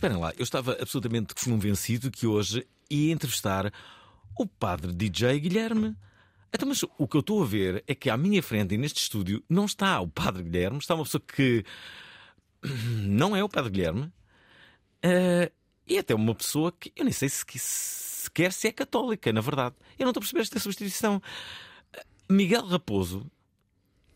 Esperem lá, eu estava absolutamente convencido que hoje ia entrevistar o padre DJ Guilherme. Então, mas o que eu estou a ver é que à minha frente e neste estúdio não está o padre Guilherme, está uma pessoa que não é o padre Guilherme. Eh, e até uma pessoa que eu nem sei se, sequer se é católica, na verdade. Eu não estou a perceber esta substituição. Eh, Miguel Raposo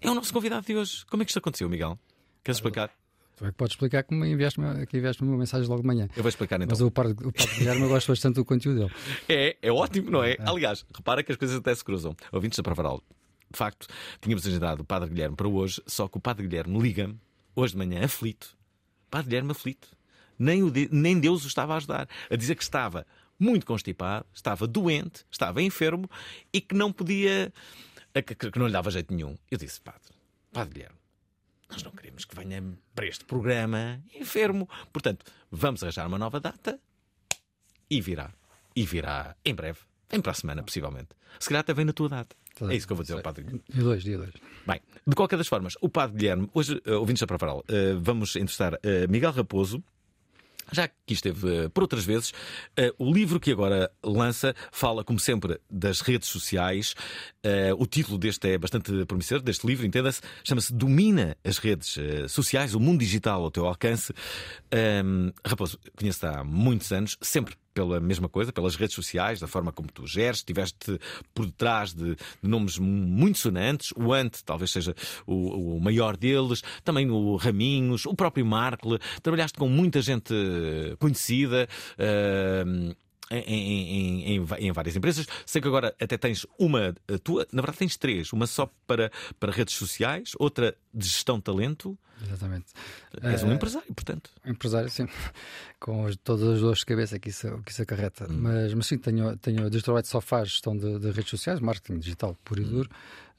é o nosso convidado de hoje. Como é que isto aconteceu, Miguel? Queres explicar? Tu é que podes explicar como enviaste-me que enviaste uma mensagem logo de manhã. Eu vou explicar então. Mas o Padre, o padre Guilherme eu gosto bastante do conteúdo dele. É, é ótimo, não é? Aliás, repara que as coisas até se cruzam. Ouvintes da Provaral, de facto, tínhamos agendado o Padre Guilherme para hoje, só que o Padre Guilherme liga-me, hoje de manhã, aflito. Padre Guilherme aflito. Nem, o de- nem Deus o estava a ajudar. A dizer que estava muito constipado, estava doente, estava enfermo e que não podia. que, que não lhe dava jeito nenhum. Eu disse, Padre, Padre Guilherme. Nós não queremos que venha para este programa enfermo. Portanto, vamos arranjar uma nova data e virá. E virá em breve. Vem para a semana, possivelmente. Se calhar até vem na tua data. Tá É isso que eu vou dizer ao Padre Guilherme. Dia 2, dia 2. Bem, de qualquer das formas, o Padre Guilherme, hoje, uh, ouvintes da Provaral, uh, vamos entrevistar uh, Miguel Raposo. Já que esteve por outras vezes, o livro que agora lança fala, como sempre, das redes sociais. Uh, o título deste é bastante promissor, deste livro, entenda-se, chama-se Domina as redes uh, sociais, o mundo digital ao teu alcance. Um, Raposo, conheço-te há muitos anos, sempre pela mesma coisa, pelas redes sociais, da forma como tu geres, estiveste por detrás de, de nomes muito sonantes, o Ante talvez seja o, o maior deles, também o Raminhos, o próprio Markle, trabalhaste com muita gente eh, conhecida. eh, em, em- em- várias empresas. Sei que agora até tens uma tua, na verdade tens três: uma só para, para redes sociais, outra de gestão de talento. Exatamente. És um Eh, empresário, portanto. Empresário, sim. Com as- todas as dores de cabeça que isso, que isso acarreta. Mas, mas sim, tenho, tenho desde o trabalho de sofá, gestão de, de redes sociais, marketing digital puro e duro.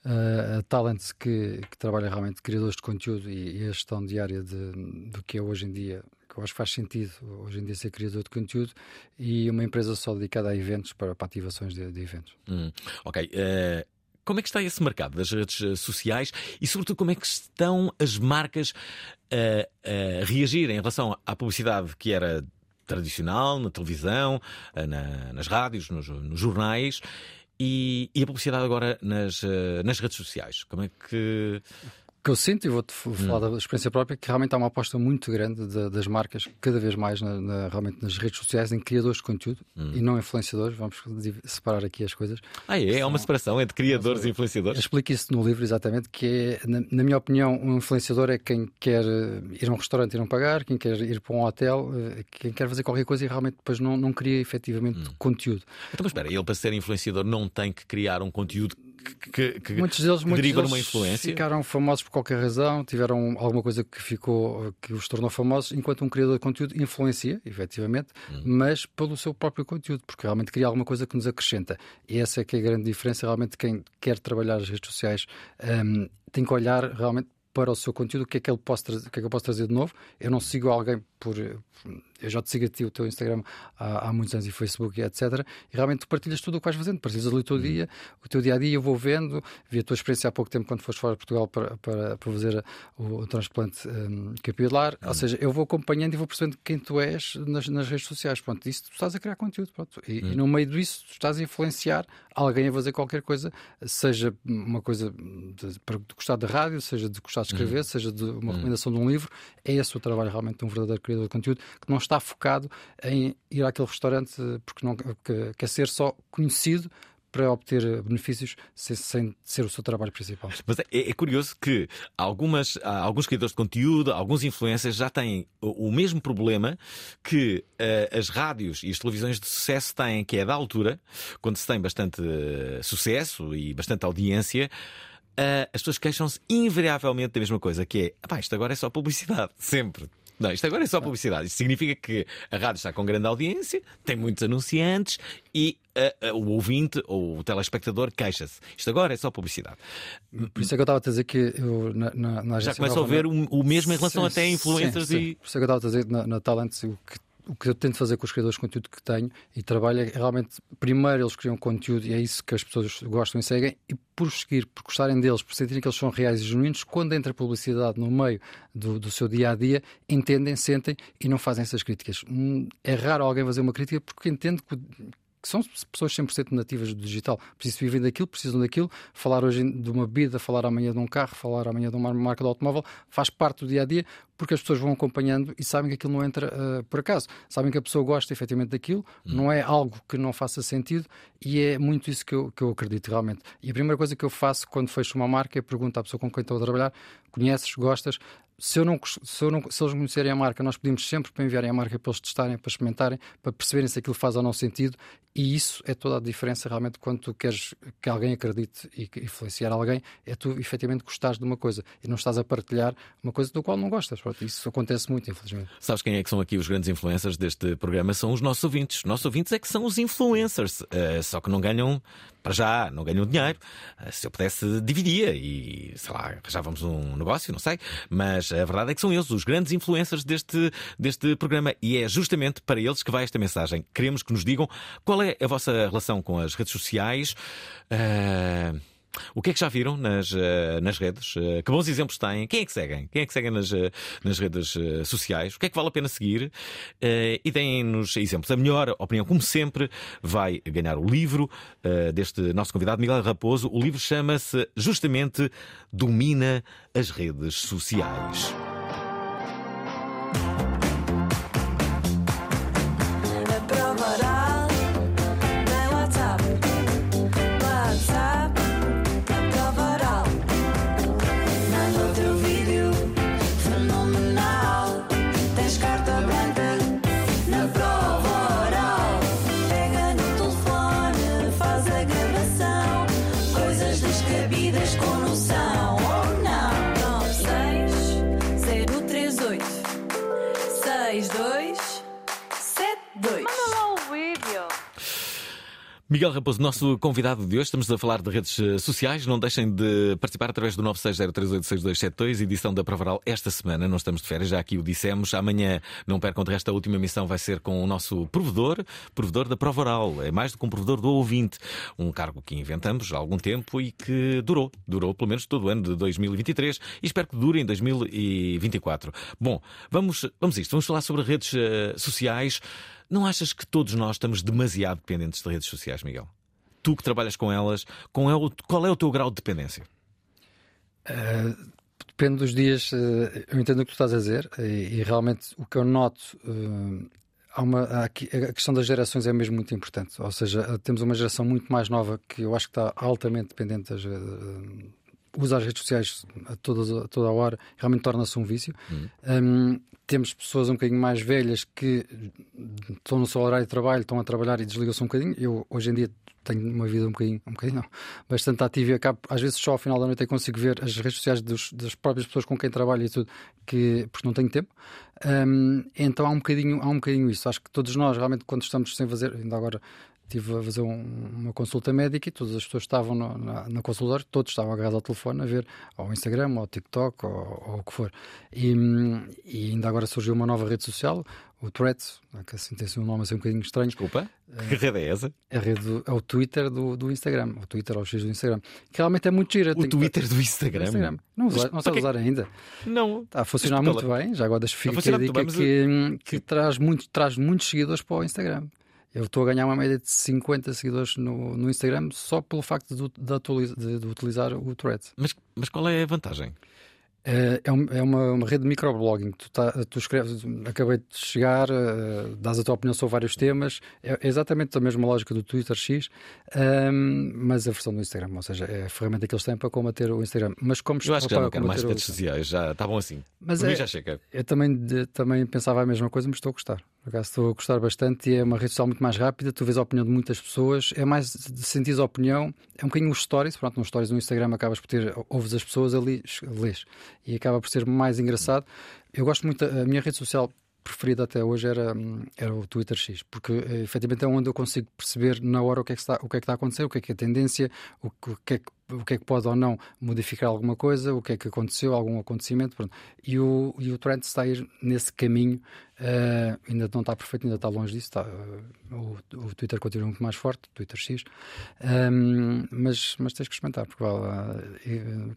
Uh, a Talents que, que trabalha realmente criadores de conteúdo e, e a gestão diária de, do que é hoje em dia, que eu acho que faz sentido hoje em dia ser criador de conteúdo, e uma empresa só dedicada a eventos, para, para ativações de, de eventos. Hum, ok. eh, como é que está esse mercado das redes eh, sociais e, sobretudo, como é que estão as marcas a, a reagir em relação à publicidade que era tradicional, na televisão, eh, na- nas rádios, nos, nos jornais e, e a publicidade agora nas, eh, nas redes sociais? Como é que. Que eu sinto, e vou-te f- falar da experiência própria, que realmente há uma aposta muito grande da- das marcas, cada vez mais na- na- realmente nas redes sociais, em criadores de conteúdo e não influenciadores. Vamos separar aqui as coisas. Ah, é? É uma separação entre criadores e influenciadores? explico isso no livro exatamente, que é, na, na minha opinião, um influenciador é quem quer eh, ir a um restaurante e não pagar, quem quer ir para um hotel, eh, quem quer fazer qualquer coisa e realmente depois não, não cria efetivamente conteúdo. Então, mas espera, ele para ser influenciador não tem que criar um conteúdo que, que- que- Muitos deles, muitos deriva deles numa influência? ficaram famosos por qualquer razão, tiveram alguma coisa que ficou que os tornou famosos, enquanto um criador de conteúdo influencia, efetivamente, Hum. mas pelo seu próprio conteúdo, porque realmente cria alguma coisa que nos acrescenta. E essa é que é a grande diferença. Realmente, quem quer trabalhar as redes sociais hum, tem que olhar realmente para o seu conteúdo, o que é que ele posso trazer, o que é que eu posso trazer de novo. Eu não sigo alguém por. Eu já te sigo a ti, o teu Instagram há, há muitos anos e Facebook e etc. E realmente tu partilhas tudo o que vais fazendo, partilhas ali o teu dia, o teu dia a dia, eu vou vendo, vi a tua experiência há pouco tempo quando foste fora de Portugal para, para, para fazer o, o transplante hum, capilar. Ou seja, eu vou acompanhando e vou percebendo quem tu és nas, nas redes sociais. Pronto, isso tu estás a criar conteúdo. Pronto. E, e no meio disso tu estás a influenciar alguém a fazer qualquer coisa, seja uma coisa de, para de gostar da rádio, seja de gostar de escrever, seja de uma recomendação de um livro. É esse o trabalho realmente de um verdadeiro criador criador de conteúdo que não está focado em ir àquele restaurante porque não que, quer ser só conhecido para obter benefícios sem, sem ser o seu trabalho principal. Mas é, é curioso que algumas, alguns criadores de conteúdo, alguns influencers já têm o, o mesmo problema que uh, as rádios e as televisões de sucesso têm, que é da altura, quando se tem bastante uh, sucesso e bastante audiência. Uh, as pessoas queixam-se invariavelmente da mesma coisa, que é, isto agora é só publicidade, sempre. Não, isto agora é só publicidade. Isto significa que a rádio está com grande audiência, tem muitos anunciantes e uh, uh, o ouvinte ou o telespectador queixa-se. Isto agora é só publicidade. Por isso é que eu estava a dizer que eu, na, na, na Já começam a ver o, o, mesmo em relação sim, até a influencers sim, e. Sim. Por isso é que eu estava a dizer na, na Talents o que o que eu tento fazer com os criadores de conteúdo que tenho e trabalho é realmente, primeiro eles criam conteúdo e é isso que as pessoas gostam e seguem, e por seguir, por gostarem deles, por sentirem que eles são reais e genuínos, quando entra publicidade no meio do, do seu dia a dia, entendem, sentem e não fazem essas críticas. Hum, é raro alguém fazer uma crítica porque entende que que são pessoas 100% nativas do digital. Precisam viver daquilo, precisam daquilo. Falar hoje de uma bebida, falar amanhã de um carro, falar amanhã de uma marca de automóvel, faz parte do dia a dia, porque as pessoas vão acompanhando e sabem que aquilo não entra uh, por acaso. Sabem que a pessoa gosta efetivamente daquilo, hum. não é algo que não faça sentido e é muito isso que eu, que eu acredito realmente. E a primeira coisa que eu faço quando fecho uma marca é perguntar à pessoa com quem estou a trabalhar: conheces, gostas? Se, eu não, se, eu não, se eles conhecerem a marca, nós pedimos sempre para enviarem a marca para eles testarem, para experimentarem, para perceberem se aquilo faz ou não sentido. E isso é toda a diferença realmente quando tu queres que alguém acredite e influenciar alguém, é tu efetivamente gostares de uma coisa e não estás a partilhar uma coisa do qual não gostas. Isso acontece muito, infelizmente. Sabes quem é que são aqui os grandes influencers deste programa? São os nossos ouvintes. Os nossos ouvintes é que são os influencers, uh, só que não ganham para já não ganham dinheiro. Uh, se eu pudesse, dividia e, sei lá, arranjávamos um negócio, não sei. Mas a verdade é que são eles os grandes influencers deste, deste programa e é justamente para eles que vai esta mensagem. Queremos que nos digam qual é a vossa relação com as redes sociais. Uh... O que é que já viram nas, uh, nas redes? Uh, que bons exemplos têm? Quem é que seguem? Quem é que seguem nas, uh, nas redes sociais? O que é que vale a pena seguir? e deem-nos exemplos. A melhor opinião, como sempre, vai ganhar o livro deste nosso convidado, Miguel Raposo. O livro chama-se justamente Domina as Redes Sociais. Miguel Raposo, nosso convidado de hoje, estamos a falar de redes eh, sociais. Não deixem de participar através do 960386272, edição da Provaral esta semana. Não estamos de férias, já aqui o dissemos. Amanhã, não percam de resto, a última emissão vai ser com o nosso provedor, provedor da Provaral. É mais do que um provedor do ouvinte. Um cargo que inventamos há algum tempo e que durou. Durou pelo menos todo o ano de 2023 e espero que dure em 2024. Bom, vamos, vamos isto. Vamos falar sobre redes uh, sociais. Não achas que todos nós estamos demasiado dependentes de redes sociais, Miguel? Tu que trabalhas com elas, qual é o, qual é o teu grau de dependência? Uh, depende dos dias. Uh, eu entendo o que tu estás a dizer e, e realmente o que eu noto. Uh, há uma, a questão das gerações é mesmo muito importante. Ou seja, temos uma geração muito mais nova que eu acho que está altamente dependente das, usa as redes sociais a, todas, a toda a hora, realmente torna-se um vício. Uhum. Um, temos pessoas um bocadinho mais velhas que estão no seu horário de trabalho, estão a trabalhar e desligam-se um bocadinho. Eu, hoje em dia, tenho uma vida um bocadinho, um bocadinho não, bastante ativa e acabo, às vezes, só ao final da noite é consigo ver as redes sociais dos, das próprias pessoas com quem trabalho e tudo, que, porque não tenho tempo. Um, então há um, bocadinho, há um bocadinho isso. Acho que todos nós, realmente, quando estamos sem fazer, ainda agora Estive a fazer um, uma consulta médica e todas as pessoas estavam no, na, consultório, todos estavam agarrados ao telefone a ver ao Instagram, ao TikTok, ou, ou o que for. E, e, ainda agora surgiu uma nova rede social, o Threads, que assim tem um nome assim um bocadinho estranho. Desculpa, que rede é essa? A rede do, é o Twitter do, do Instagram, o Twitter ao X do Instagram, que realmente é muito gira. O Twitter que... do Instagram? Instagram. Não, usa, não sabe usar ainda. Não. Está a funcionar muito bem, já agora deixo ficar a dica que, que traz, muito, traz muitos seguidores para o Instagram. Eu estou a ganhar uma média de 50 seguidores no, no Instagram só pelo facto de, de, de, de utilizar o Threads. Mas, mas qual é a vantagem? É, é um- é uma, uma rede de microblogging. Tu, tá, tu escreves, acabei de chegar, eh, dás a tua opinião sobre vários temas. É, é exatamente a mesma lógica do Twitter X, ehm, mas a versão do Instagram. Ou seja, é a ferramenta que eles têm para combater o Instagram. Mas como Eu acho que já não quero mais redes sociais, já estavam assim. Mas é- já chega. Eu também, de- também pensava a mesma coisa, mas estou a gostar. Por acaso estou a gostar bastante e é uma rede social muito mais rápida. Tu vês a opinião de muitas pessoas, é mais de sentir a opinião. É um bocadinho os stories. Pronto, nos stories no Instagram acabas por ter, ouves as pessoas ali, lês. E acaba por ser mais engraçado. Eu gosto muito, a minha rede social preferida até hoje era, hum, era o Twitter X, porque eh, efetivamente é onde eu consigo perceber na hora o que é que está, o que é que está a acontecer, o que é que é a tendência, o, que- o que é que, o que é que pode ou não modificar alguma coisa, o que é que aconteceu, algum acontecimento. Pronto. E o, e o Trent está a ir nesse caminho, eh, ainda não está perfeito, ainda está longe disso. Está, eh, o, o Twitter continua muito mais forte, Twitter X, Ahm, mas, mas tens que experimentar, porque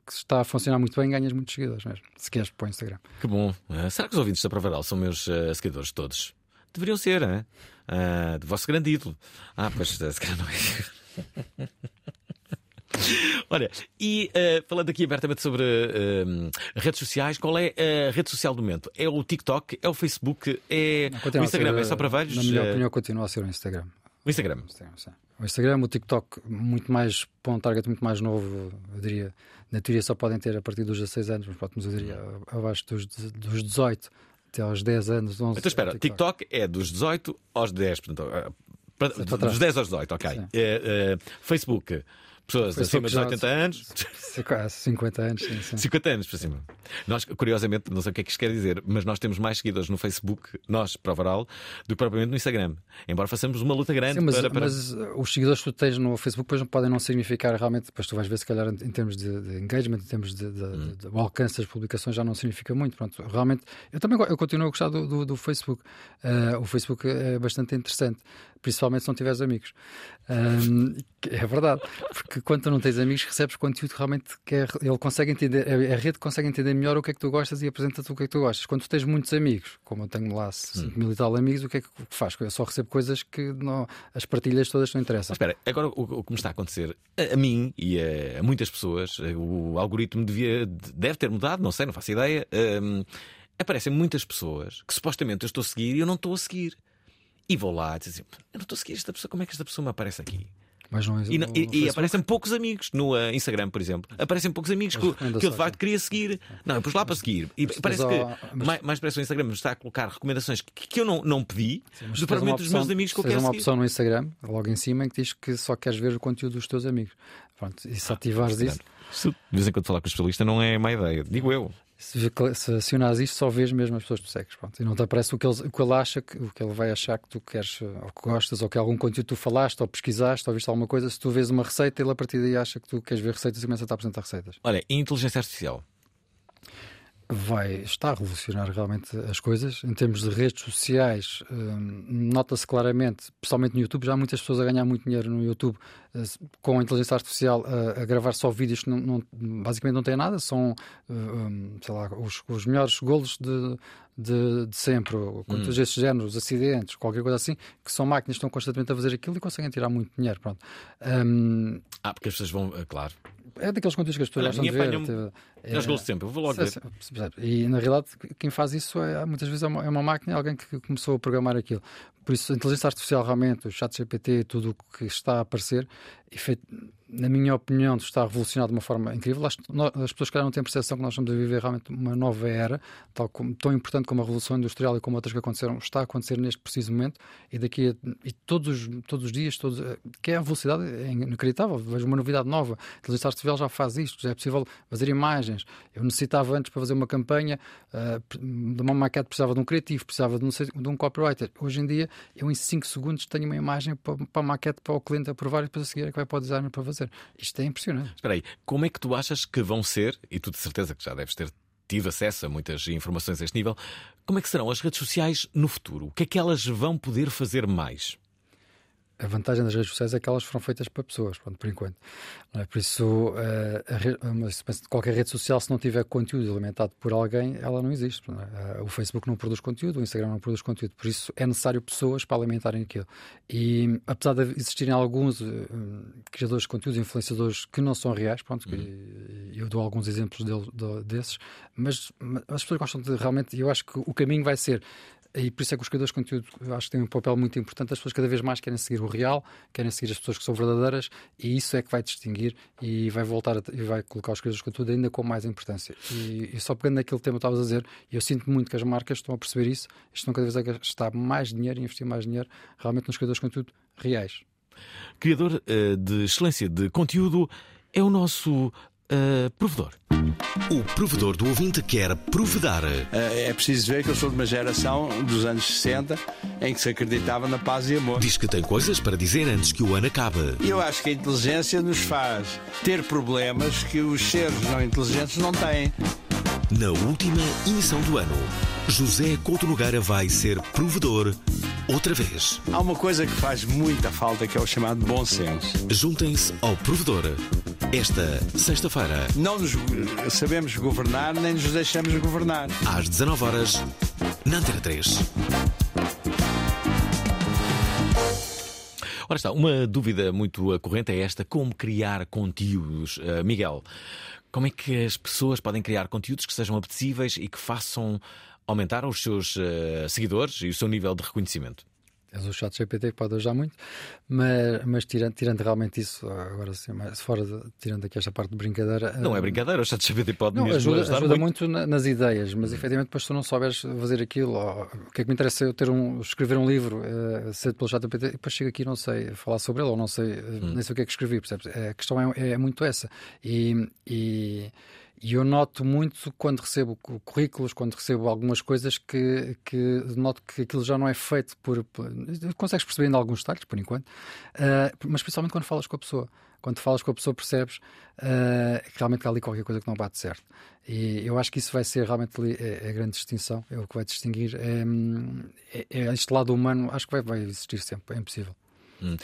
que está a funcionar muito bem, ganhas muitos seguidores mesmo, se queres para o Instagram. Que bom. Será que os ouvintes da Provaral são meus seguidores todos? Deveriam ser, hein? Ah, de vosso grande ídolo. Ah, pois, se calhar não é. Olha, e ah, falando aqui abertamente sobre ah, redes sociais, qual é a rede social do momento? É o TikTok? É o Facebook? É Continua o Instagram? ser, é só para velhos? Na minha Ah, opinião, continua a ser o Instagram. O Instagram. Instagram. O Instagram, o TikTok, muito mais para um target muito mais novo, eu diria. Na teoria só podem ter a partir dos 16 anos, mas, pronto, mas eu diria abaixo dos, dos 18 até aos 10 anos, 11. Então espera, o TikTok é dos 18 aos 10, portanto, ah, para- dos 10 aos 18, ok. É, é, Facebook, pessoas Facebook acima de já- 80 anos. Quase 50 anos, sim, sim. 50 anos para cima. Nós, curiosamente, não sei o que é que isto quer dizer, mas nós temos mais seguidores no Facebook, nós, para o Varal, do que propriamente no Instagram. Embora façamos uma luta grande Sim, mas, para. para... mas, os seguidores que tu tens no Facebook depois podem não significar realmente, depois tu vais ver se calhar em termos de, de engagement, em termos de, de- Hum. de- alcance das publicações já não significa muito. Pronto, realmente, eu também eu continuo a gostar do, do- do Facebook. Uh, o Facebook é bastante interessante, principalmente se não tiveres amigos. Um, é verdade, porque quando tu não tens amigos, recebes conteúdo que realmente que é- ele consegue entender, a rede consegue entender melhor o que é que tu gostas e apresenta-te o que é que tu gostas. Quando tu tens muitos amigos, como eu tenho lá 5 mil e tal amigos, o que é que faz? Eu só recebo coisas que não, as partilhas todas não interessam. Mas espera, agora o, o que me está a acontecer a, a mim e a, a muitas pessoas, o algoritmo devia, deve ter mudado, não sei, não faço ideia. hum, aparecem muitas pessoas que supostamente eu estou a seguir e eu não estou a seguir. E vou lá e dizer assim: eu não estou a seguir esta pessoa, como é que esta pessoa me aparece aqui? Mas não, E, não- e- e aparecem poucos amigos no uh, Instagram, por exemplo. Aparecem poucos amigos que, que eu de facto sim. queria seguir. Não, eu pus lá para seguir. E mas parece há- que mas- mais, mais parece o Instagram me está a colocar recomendações que, que eu não, não pedi, Mas do propriamente dos meus amigos que eu quero uma seguir. opção no Instagram, logo em cima, em que diz que só queres ver o conteúdo dos teus amigos. Pronto, e se ativares isso, Isso, de vez em quando falar com o especialista não é má ideia, digo eu. Se, se acionares isto, só vês mesmo as pessoas que tu segues. Pronto, e não te aparece o que, ele, o que ele acha, que, o que ele vai achar que tu queres, ou que gostas, ou que algum conteúdo tu falaste, ou pesquisaste, ou viste alguma coisa. Se tu vês uma receita, ele a partir daí acha que tu queres ver receitas e começa a te apresentar receitas. Olha, inteligência artificial. Vai estar a revolucionar realmente as coisas. Em termos de redes sociais, hum, nota-se claramente, principalmente no YouTube, já há muitas pessoas a ganhar muito dinheiro no YouTube eh, com a inteligência artificial a, a gravar só vídeos que não, não- basicamente não têm nada, são hum, sei lá, os, os melhores golos de, de, de sempre, ou coisas desse género, os acidentes, qualquer coisa assim, que são máquinas que estão constantemente a fazer aquilo e conseguem tirar muito dinheiro. Pronto. Hum, Ah, porque as pessoas vão, ah, claro. é daqueles conteúdos que as pessoas gostam de ver. até- Nós é- golos de sempre, eu vou logo Sim, ver. E na realidade, quem faz isso é muitas vezes é uma, é uma máquina, alguém que começou a programar aquilo. Por isso, a inteligência artificial, realmente, o chat GPT, tudo o que está a aparecer, efet- na minha opinião, está a revolucionar de uma forma incrível. Nós- as pessoas que não têm percepção que nós estamos a viver realmente uma nova era, tal como, tão importante como a Revolução Industrial e como outras que aconteceram, está a acontecer neste preciso momento. E daqui a, e todos, os- todos os dias, todos, que é a velocidade, é inacreditável. Vejo uma novidade nova. A inteligência artificial já faz isto, já é possível fazer imagens. Eu necessitava antes para fazer uma campanha eh, de uma maquete, precisava de um criativo, precisava de um, de um copywriter. Hoje em dia, eu em 5 segundos tenho uma imagem para, para a maquete para o cliente aprovar e depois a seguir é que vai para o designer para fazer. Isto é impressionante. Espera aí, como é que tu achas que vão ser, e tu de certeza que já deves ter tido acesso a muitas informações a este nível, como é que serão as redes sociais no futuro? O que é que elas vão poder fazer mais? A vantagem das redes sociais é que elas foram feitas para pessoas, pronto, por enquanto. É? Por isso, mas qualquer rede social, se não tiver conteúdo alimentado por alguém, ela não existe. não é? Eh, O Facebook não produz conteúdo, o Instagram não produz conteúdo. Por isso, é necessário pessoas para alimentarem aquilo. E apesar de existirem alguns eh, criadores de conteúdo, influenciadores que não são reais, pronto, que eu dou alguns exemplos dele- do- desses, mas, mas as pessoas gostam de realmente, e eu acho que o caminho vai ser e por isso é que os criadores de conteúdo acho que têm um papel muito importante. As pessoas cada vez mais querem seguir o real, querem seguir as pessoas que são verdadeiras, e isso é que vai distinguir e vai voltar a, e vai colocar os criadores de conteúdo ainda com mais importância. E, e só pegando naquele tema que estavas a dizer, eu sinto muito que as marcas estão a perceber isso, estão cada vez a gastar mais dinheiro e investir mais dinheiro realmente nos criadores de conteúdo reais. Criador eh, de excelência de conteúdo é o nosso eh, provedor. O provedor do ouvinte quer provedar. É preciso ver que eu sou de uma geração dos anos 60 em que se acreditava na paz e amor. Diz que tem coisas para dizer antes que o ano acabe. Eu acho que a inteligência nos faz ter problemas que os seres não inteligentes não têm. Na última emissão do ano, José Couto Nogueira vai ser provedor outra vez. Há uma coisa que faz muita falta que é o chamado bom senso. Juntem-se ao provedor. Esta sexta-feira, Não nos sabemos governar nem nos deixamos governar. às 19 horas, na Antena 3. Ora está, uma dúvida muito corrente é esta: como criar conteúdos? Uh, Miguel, como é que as pessoas podem criar conteúdos que sejam apetecíveis e que façam aumentar os seus uh, seguidores e o seu nível de reconhecimento? Tens o chat GPT que pode ajudar muito, mas, mas tirando, tirando realmente isso, agora sim, mas fora de, tirando aqui esta parte de brincadeira. Não é eh, brincadeira, o ChatGPT pode Não, mesmo ajuda, ajudar ajuda muito. muito, na- nas ideias, mas efetivamente depois se tu não souberes fazer aquilo, ou, o que é que me interessa eu ter um, escrever um livro, uh, ser pelo ChatGPT, e depois chego aqui e não sei falar sobre ele, ou não sei, eh, nem sei o que é que escrevi, percebes? A questão é, é muito essa. E, e, e eu noto muito quando recebo cu- currículos, quando recebo algumas coisas que, que noto que aquilo já não é feito por. por consegues perceber ainda alguns detalhes, por enquanto, uh, mas principalmente quando falas com a pessoa. Quando falas com a pessoa, percebes uh, que realmente há ali qualquer coisa que não bate certo. E eu acho que isso vai ser realmente ali, é, é a grande distinção, é o que vai distinguir. É, é, é este lado humano, acho que vai, vai existir sempre, é impossível. Hum. Uh, uh,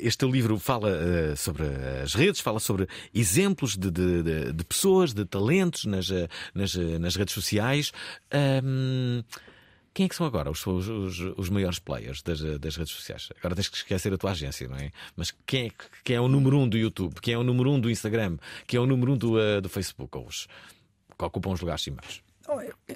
este livro fala uh, sobre as redes, fala sobre exemplos de, de, de, pessoas, de talentos nas, nas, nas redes sociais. Um, quem é que são agora os, os, os maiores players das, das, redes sociais? Agora tens que esquecer a tua agência, não é? Mas quem é, quem é o número um do YouTube? Quem é o número um do Instagram? Quem é o número um do, do Facebook? Ou os, que ocupam os lugares cimeiros?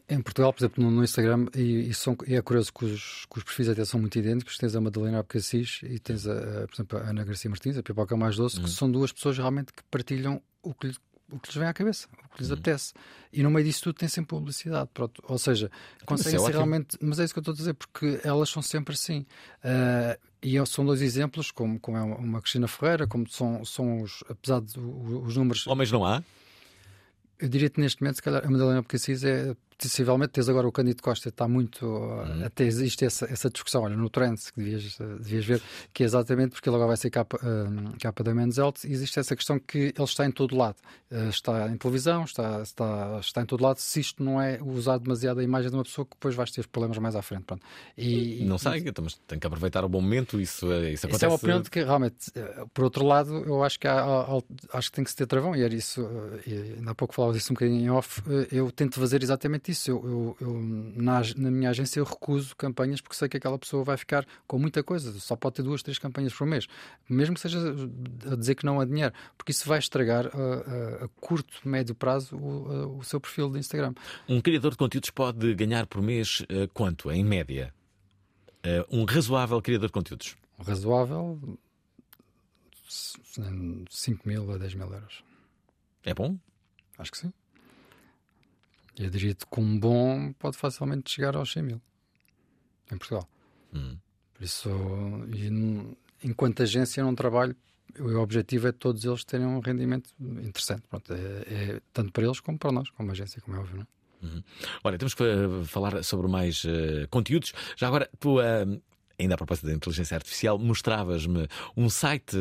Em Portugal, por exemplo, no Instagram, e, e, são, e é curioso que os, que os, perfis até são muito idênticos. Tens a Madalena Abcacis e tens, a, a, por exemplo, a Ana Garcia Martins, a Pipoca Mais Doce, Uhum. que são duas pessoas realmente que partilham o que, o que lhes vem à cabeça, o que lhes Uhum. apetece. E no meio disso tudo tem sempre publicidade. Pronto. Ou seja, conseguem é ser realmente. Mas é isso que eu estou a dizer, porque elas são sempre assim. Ah, e são dois exemplos, como, como é uma- Cristina Ferreira, como são, são os, apesar de o- os números. Homens não há? Eu diria que neste momento, se calhar, a Madalena Abcacis é possivelmente, tens agora o Cândido Costa, está muito. Uhum. Até existe essa, essa discussão, olha, no Trends, que devias, devias ver, que é exatamente porque ele agora vai ser capa, eh, capa da Men's Health, e existe essa questão que ele está em todo lado. Eh, está em televisão, está, está, está em todo lado. Se isto não é usar demasiado a imagem de uma pessoa, que depois vais ter problemas mais à frente. Pronto. E, Não sei, então, mas tem que aproveitar o bom momento. Isso, eh, isso acontece. isso é uma opinião de que realmente, eh, por outro lado, eu acho que, há, há- acho que tem que se ter travão, e era isso, eh, e ainda há pouco falava disso um bocadinho em off. Eu tento fazer exatamente isso. Eu, eu- eu, na, na minha agência, eu recuso campanhas porque sei que aquela pessoa vai ficar com muita coisa, só pode ter duas, três campanhas por mês, mesmo que seja a dizer que não há dinheiro, porque isso vai estragar a, a- a curto, médio prazo o, a- o seu perfil de Instagram. Um criador de conteúdos pode ganhar por mês eh, quanto, em média? Eh, um razoável criador de conteúdos. Razoável, 5 mil a 10 mil euros. É bom? Acho que sim. Eu diria que um bom pode facilmente chegar aos 100 mil em Portugal. Hum. Por isso, enquanto agência, não trabalho. O objetivo é todos eles terem um rendimento interessante. Pronto, é, é tanto para eles como para nós, como agência, como é óbvio. Não é? Olha, temos que eh, falar sobre mais eh, conteúdos. Já agora, tu, eh, ainda a propósito da inteligência artificial, mostravas-me um site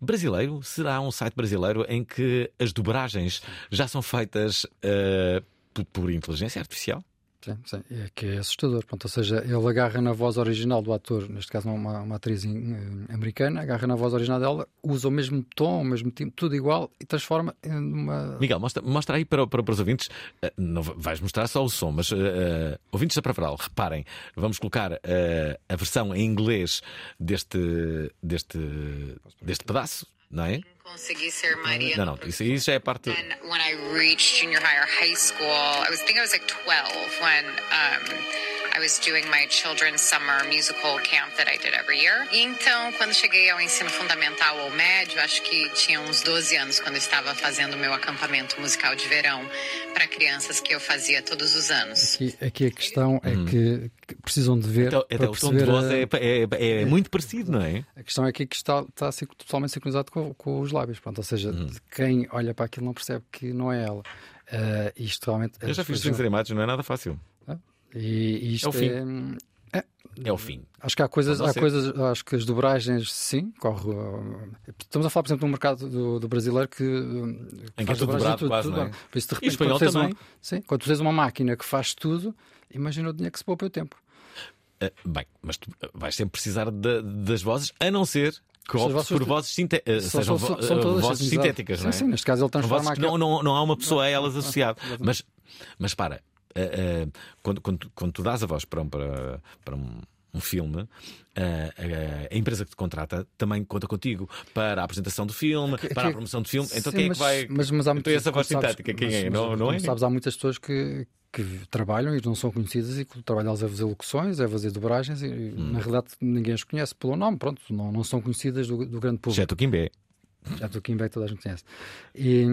brasileiro. Será um site brasileiro em que as dobragens já são feitas por, inteligência artificial? Sim, sim, é que é assustador. Pronto, ou seja, ele agarra na voz original do ator, neste caso uma, uma atriz eh, americana, agarra na voz original dela, usa o mesmo tom, o mesmo timbre, tudo igual e transforma em uma. Miguel, mostra, mostra aí para, para, para os ouvintes. eh, Não va- vais mostrar só o som, mas eh, ouvintes da Praveral, reparem, vamos colocar eh, a versão em inglês deste, deste, deste pedaço, não é? Consegui ser Mariana. Não, não, isso, isso é parte. Then when I reached junior high or high school, I was I think I was like 12 when um, I was doing my children's summer musical camp that I did every year. E então, quando cheguei ao ensino fundamental ou médio, acho que tinha uns 12 anos quando eu estava fazendo o meu acampamento musical de verão para crianças que eu fazia todos os anos. Aqui, aqui a questão é que, que precisam de ver. Então, para o tom de voz a- é, é, é muito parecido, não é? A questão é que aqui está, está totalmente sincronizado com, com os lábios. Pronto, ou seja, de quem olha para aquilo não percebe que não é ela. Ah, isto realmente. Eu já as fiz desenhos animados, não é nada fácil. E, isto É o fim. é- É o fim. Acho que há coisas, não há coisas, acho que as dobragens, sim, corre. uh, Estamos a falar, por exemplo, no mercado do, do brasileiro que, uh, Em que faz é tudo dobrado quase, não é? Por isso, de repente, espanhol quando também. uma, sim, quando tu tens uma máquina que faz tudo, imagina o dinheiro que se poupa o tempo. Ah, bem, mas tu vais sempre precisar da- das vozes, a não ser que optes vozes por tu- vozes, sinte- São- sejam são- são vozes sintéticas, sim, não é? Sim, neste caso ele transforma vozes que não, aquilo- não, não há uma pessoa a elas associada. Mas, mas para, ah, quando, quando, tu- quando tu dás a voz para um, para, para um, um filme, ah, a, a empresa que te contrata também conta contigo para a apresentação do filme, Que- para a que- promoção do filme. Então Sim, quem é mas- que vai. Mas, mas há então essa voz sabes- sintética, quem mas- é? mas Não, não é? sabes, há muitas pessoas que, que trabalham e não são conhecidas e que o trabalho delas é fazer locuções, é fazer dobragens e Hum. na realidade ninguém as conhece pelo nome, pronto, não, não são conhecidas do, do grande público. Exceto o Kimbé. Já do Kim Beck toda a gente conhece. E,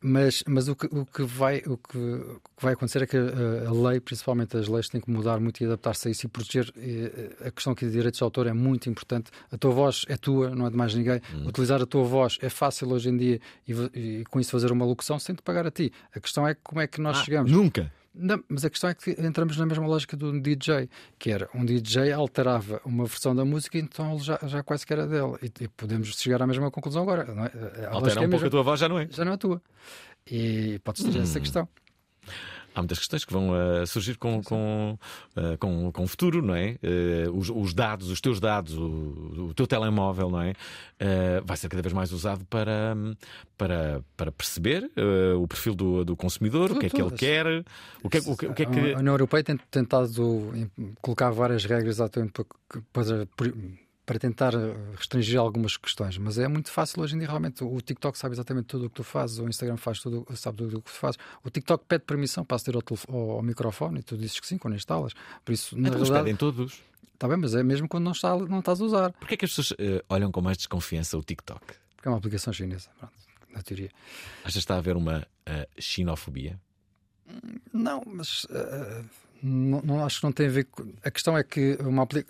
mas mas o, que, o, que vai, o, que, o que vai acontecer é que a, a lei, principalmente as leis, têm que mudar muito e adaptar-se a isso e proteger. eh, A questão aqui de direitos de autor é muito importante. A tua voz é tua, não é de mais ninguém. Utilizar a tua voz é fácil hoje em dia e, e com isso fazer uma locução sem te pagar a ti. A questão é como é que nós Ah, chegamos. Nunca. Não, mas a questão é que entramos na mesma lógica do DJ, que era um DJ alterava uma versão da música, então ele já, já quase que era dele. E, e podemos chegar à mesma conclusão agora. Não é? A Altera é um pouco mesma. a tua voz, já não é? Já não é tua. E podes ter essa questão. Há muitas questões que vão ah, surgir com, com, ah, com, com o futuro, não é? Ah, os, os dados, os teus dados, o, o teu telemóvel, não é? Vai ser cada vez mais usado para, para, para perceber o perfil do, do consumidor, o Tudo, que é que ele quer, o que, é- o que, o que é que. A União Europeia tem tentado colocar várias regras à para, para, para tentar restringir algumas questões, mas é muito fácil hoje em dia. Realmente, o TikTok sabe exatamente tudo o que tu fazes, o Instagram faz tudo, sabe tudo o que tu fazes. O TikTok pede permissão para aceder ao, ao, microfone e tu dizes que sim quando instalas. Por isso, na Então, realidade, pedem todos. está bem, mas é mesmo quando não, está, não estás a usar, Porquê é que as pessoas ah, olham com mais desconfiança o TikTok? porque é uma aplicação chinesa, pronto, na teoria. Achas que está a haver uma ah, xenofobia? Não, mas eh, não, não- acho que não tem a ver com. A questão é que uma apli-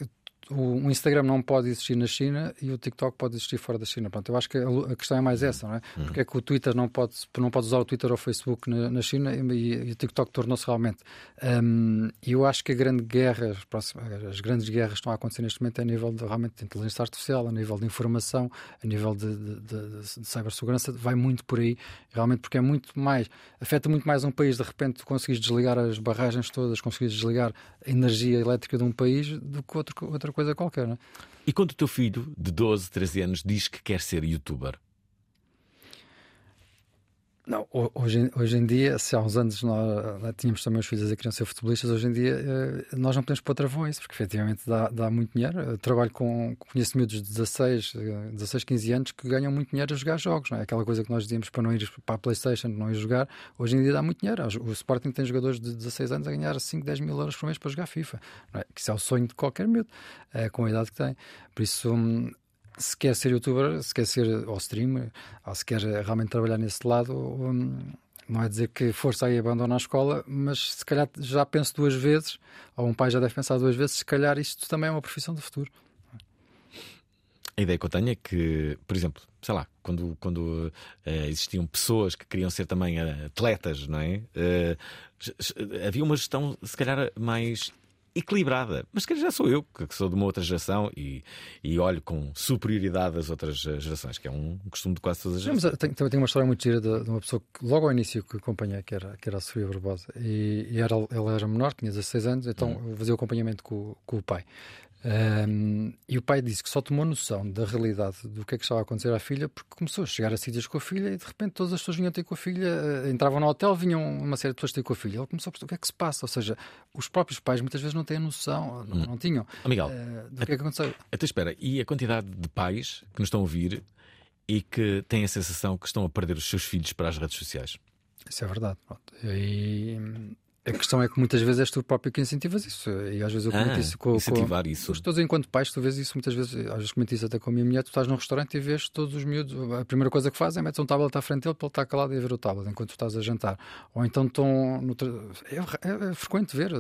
o, Instagram não pode existir na China e o TikTok pode existir fora da China. Pronto, eu acho que a, questão é mais essa, não é? Porque é que o Twitter não pode, não pode usar o Twitter ou o Facebook na, na China e, e o TikTok tornou-se realmente. Um, E eu acho que a grande guerra, as, próximas, as grandes guerras que estão a acontecer neste momento é a nível de, realmente de inteligência artificial, a nível de informação, a nível de, de, de, de cibersegurança, vai muito por aí, realmente porque é muito mais, afeta muito mais um país, de repente tu conseguires desligar as barragens todas, conseguires desligar a energia elétrica de um país do que outro, outra coisa qualquer, não é? E quando o teu filho de 12, 13 anos diz que quer ser youtuber? Não, ho- hoje, hoje em dia, se há uns anos nós lá tínhamos também os filhos a queriam ser futebolistas, hoje em dia eh, nós não podemos pôr isso, porque efetivamente dá, dá muito dinheiro. Eu trabalho com, conheço miúdos de 16, eh, 16, 15 anos que ganham muito dinheiro a jogar jogos, não é? Aquela coisa que nós dizíamos para não ir para a Playstation, não ir jogar, hoje em dia dá muito dinheiro. O Sporting tem jogadores de 16 anos a ganhar 5, 10 mil euros por mês para jogar FIFA, não é? que isso é o sonho de qualquer miúdo, eh, com a idade que tem. Por isso, hum, se quer ser youtuber, se quer ser ou streamer, ou se quer realmente trabalhar nesse lado, hum, não é dizer que força aí abandona a escola, mas se calhar já penso duas vezes, ou um pai já deve pensar duas vezes, se calhar isto também é uma profissão do futuro. A ideia que eu tenho é que, por exemplo, sei lá, quando, quando eh, existiam pessoas que queriam ser também atletas, não é? Eh, havia uma gestão, se calhar, mais equilibrada. Mas calhar já sou eu, que sou de uma outra geração e, e olho com superioridade as outras eh, gerações, que é um costume de quase todas as mas gerações. também tenho uma história muito gira de, de uma pessoa que logo ao início que acompanhei, que era, que era a Sofia Barbosa, e, e era, ela era menor, tinha 16 anos, então Hum. eu fazia o acompanhamento com, com o pai. Ahm, e o pai disse que só tomou noção da realidade do que é que estava a acontecer à filha porque começou a chegar a sítios com a filha e de repente todas as pessoas vinham ter com a filha, eh, entravam no hotel, vinham uma série de pessoas ter com a filha. Ele começou a perceber o que é que se passa, ou seja, os próprios pais muitas vezes não têm noção, não, não tinham Oh, Miguel, eh, do que é que aconteceu. Então espera, e a quantidade de pais que nos estão a ouvir e que têm a sensação que estão a perder os seus filhos para as redes sociais? Isso é verdade. pronto. E hum, a questão é que muitas vezes és tu próprio que incentivas isso. E às vezes eu comento Ah, isso com, com incentivar isso. Os todos enquanto pais, tu vês isso muitas vezes, às vezes comento isso até com a minha mulher, tu estás num restaurante e vês todos os miúdos, a primeira coisa que fazem é metes um tablet à frente dele para ele estar calado e a ver o tablet enquanto tu estás a jantar. Ou então estão. no é, é- é frequente ver,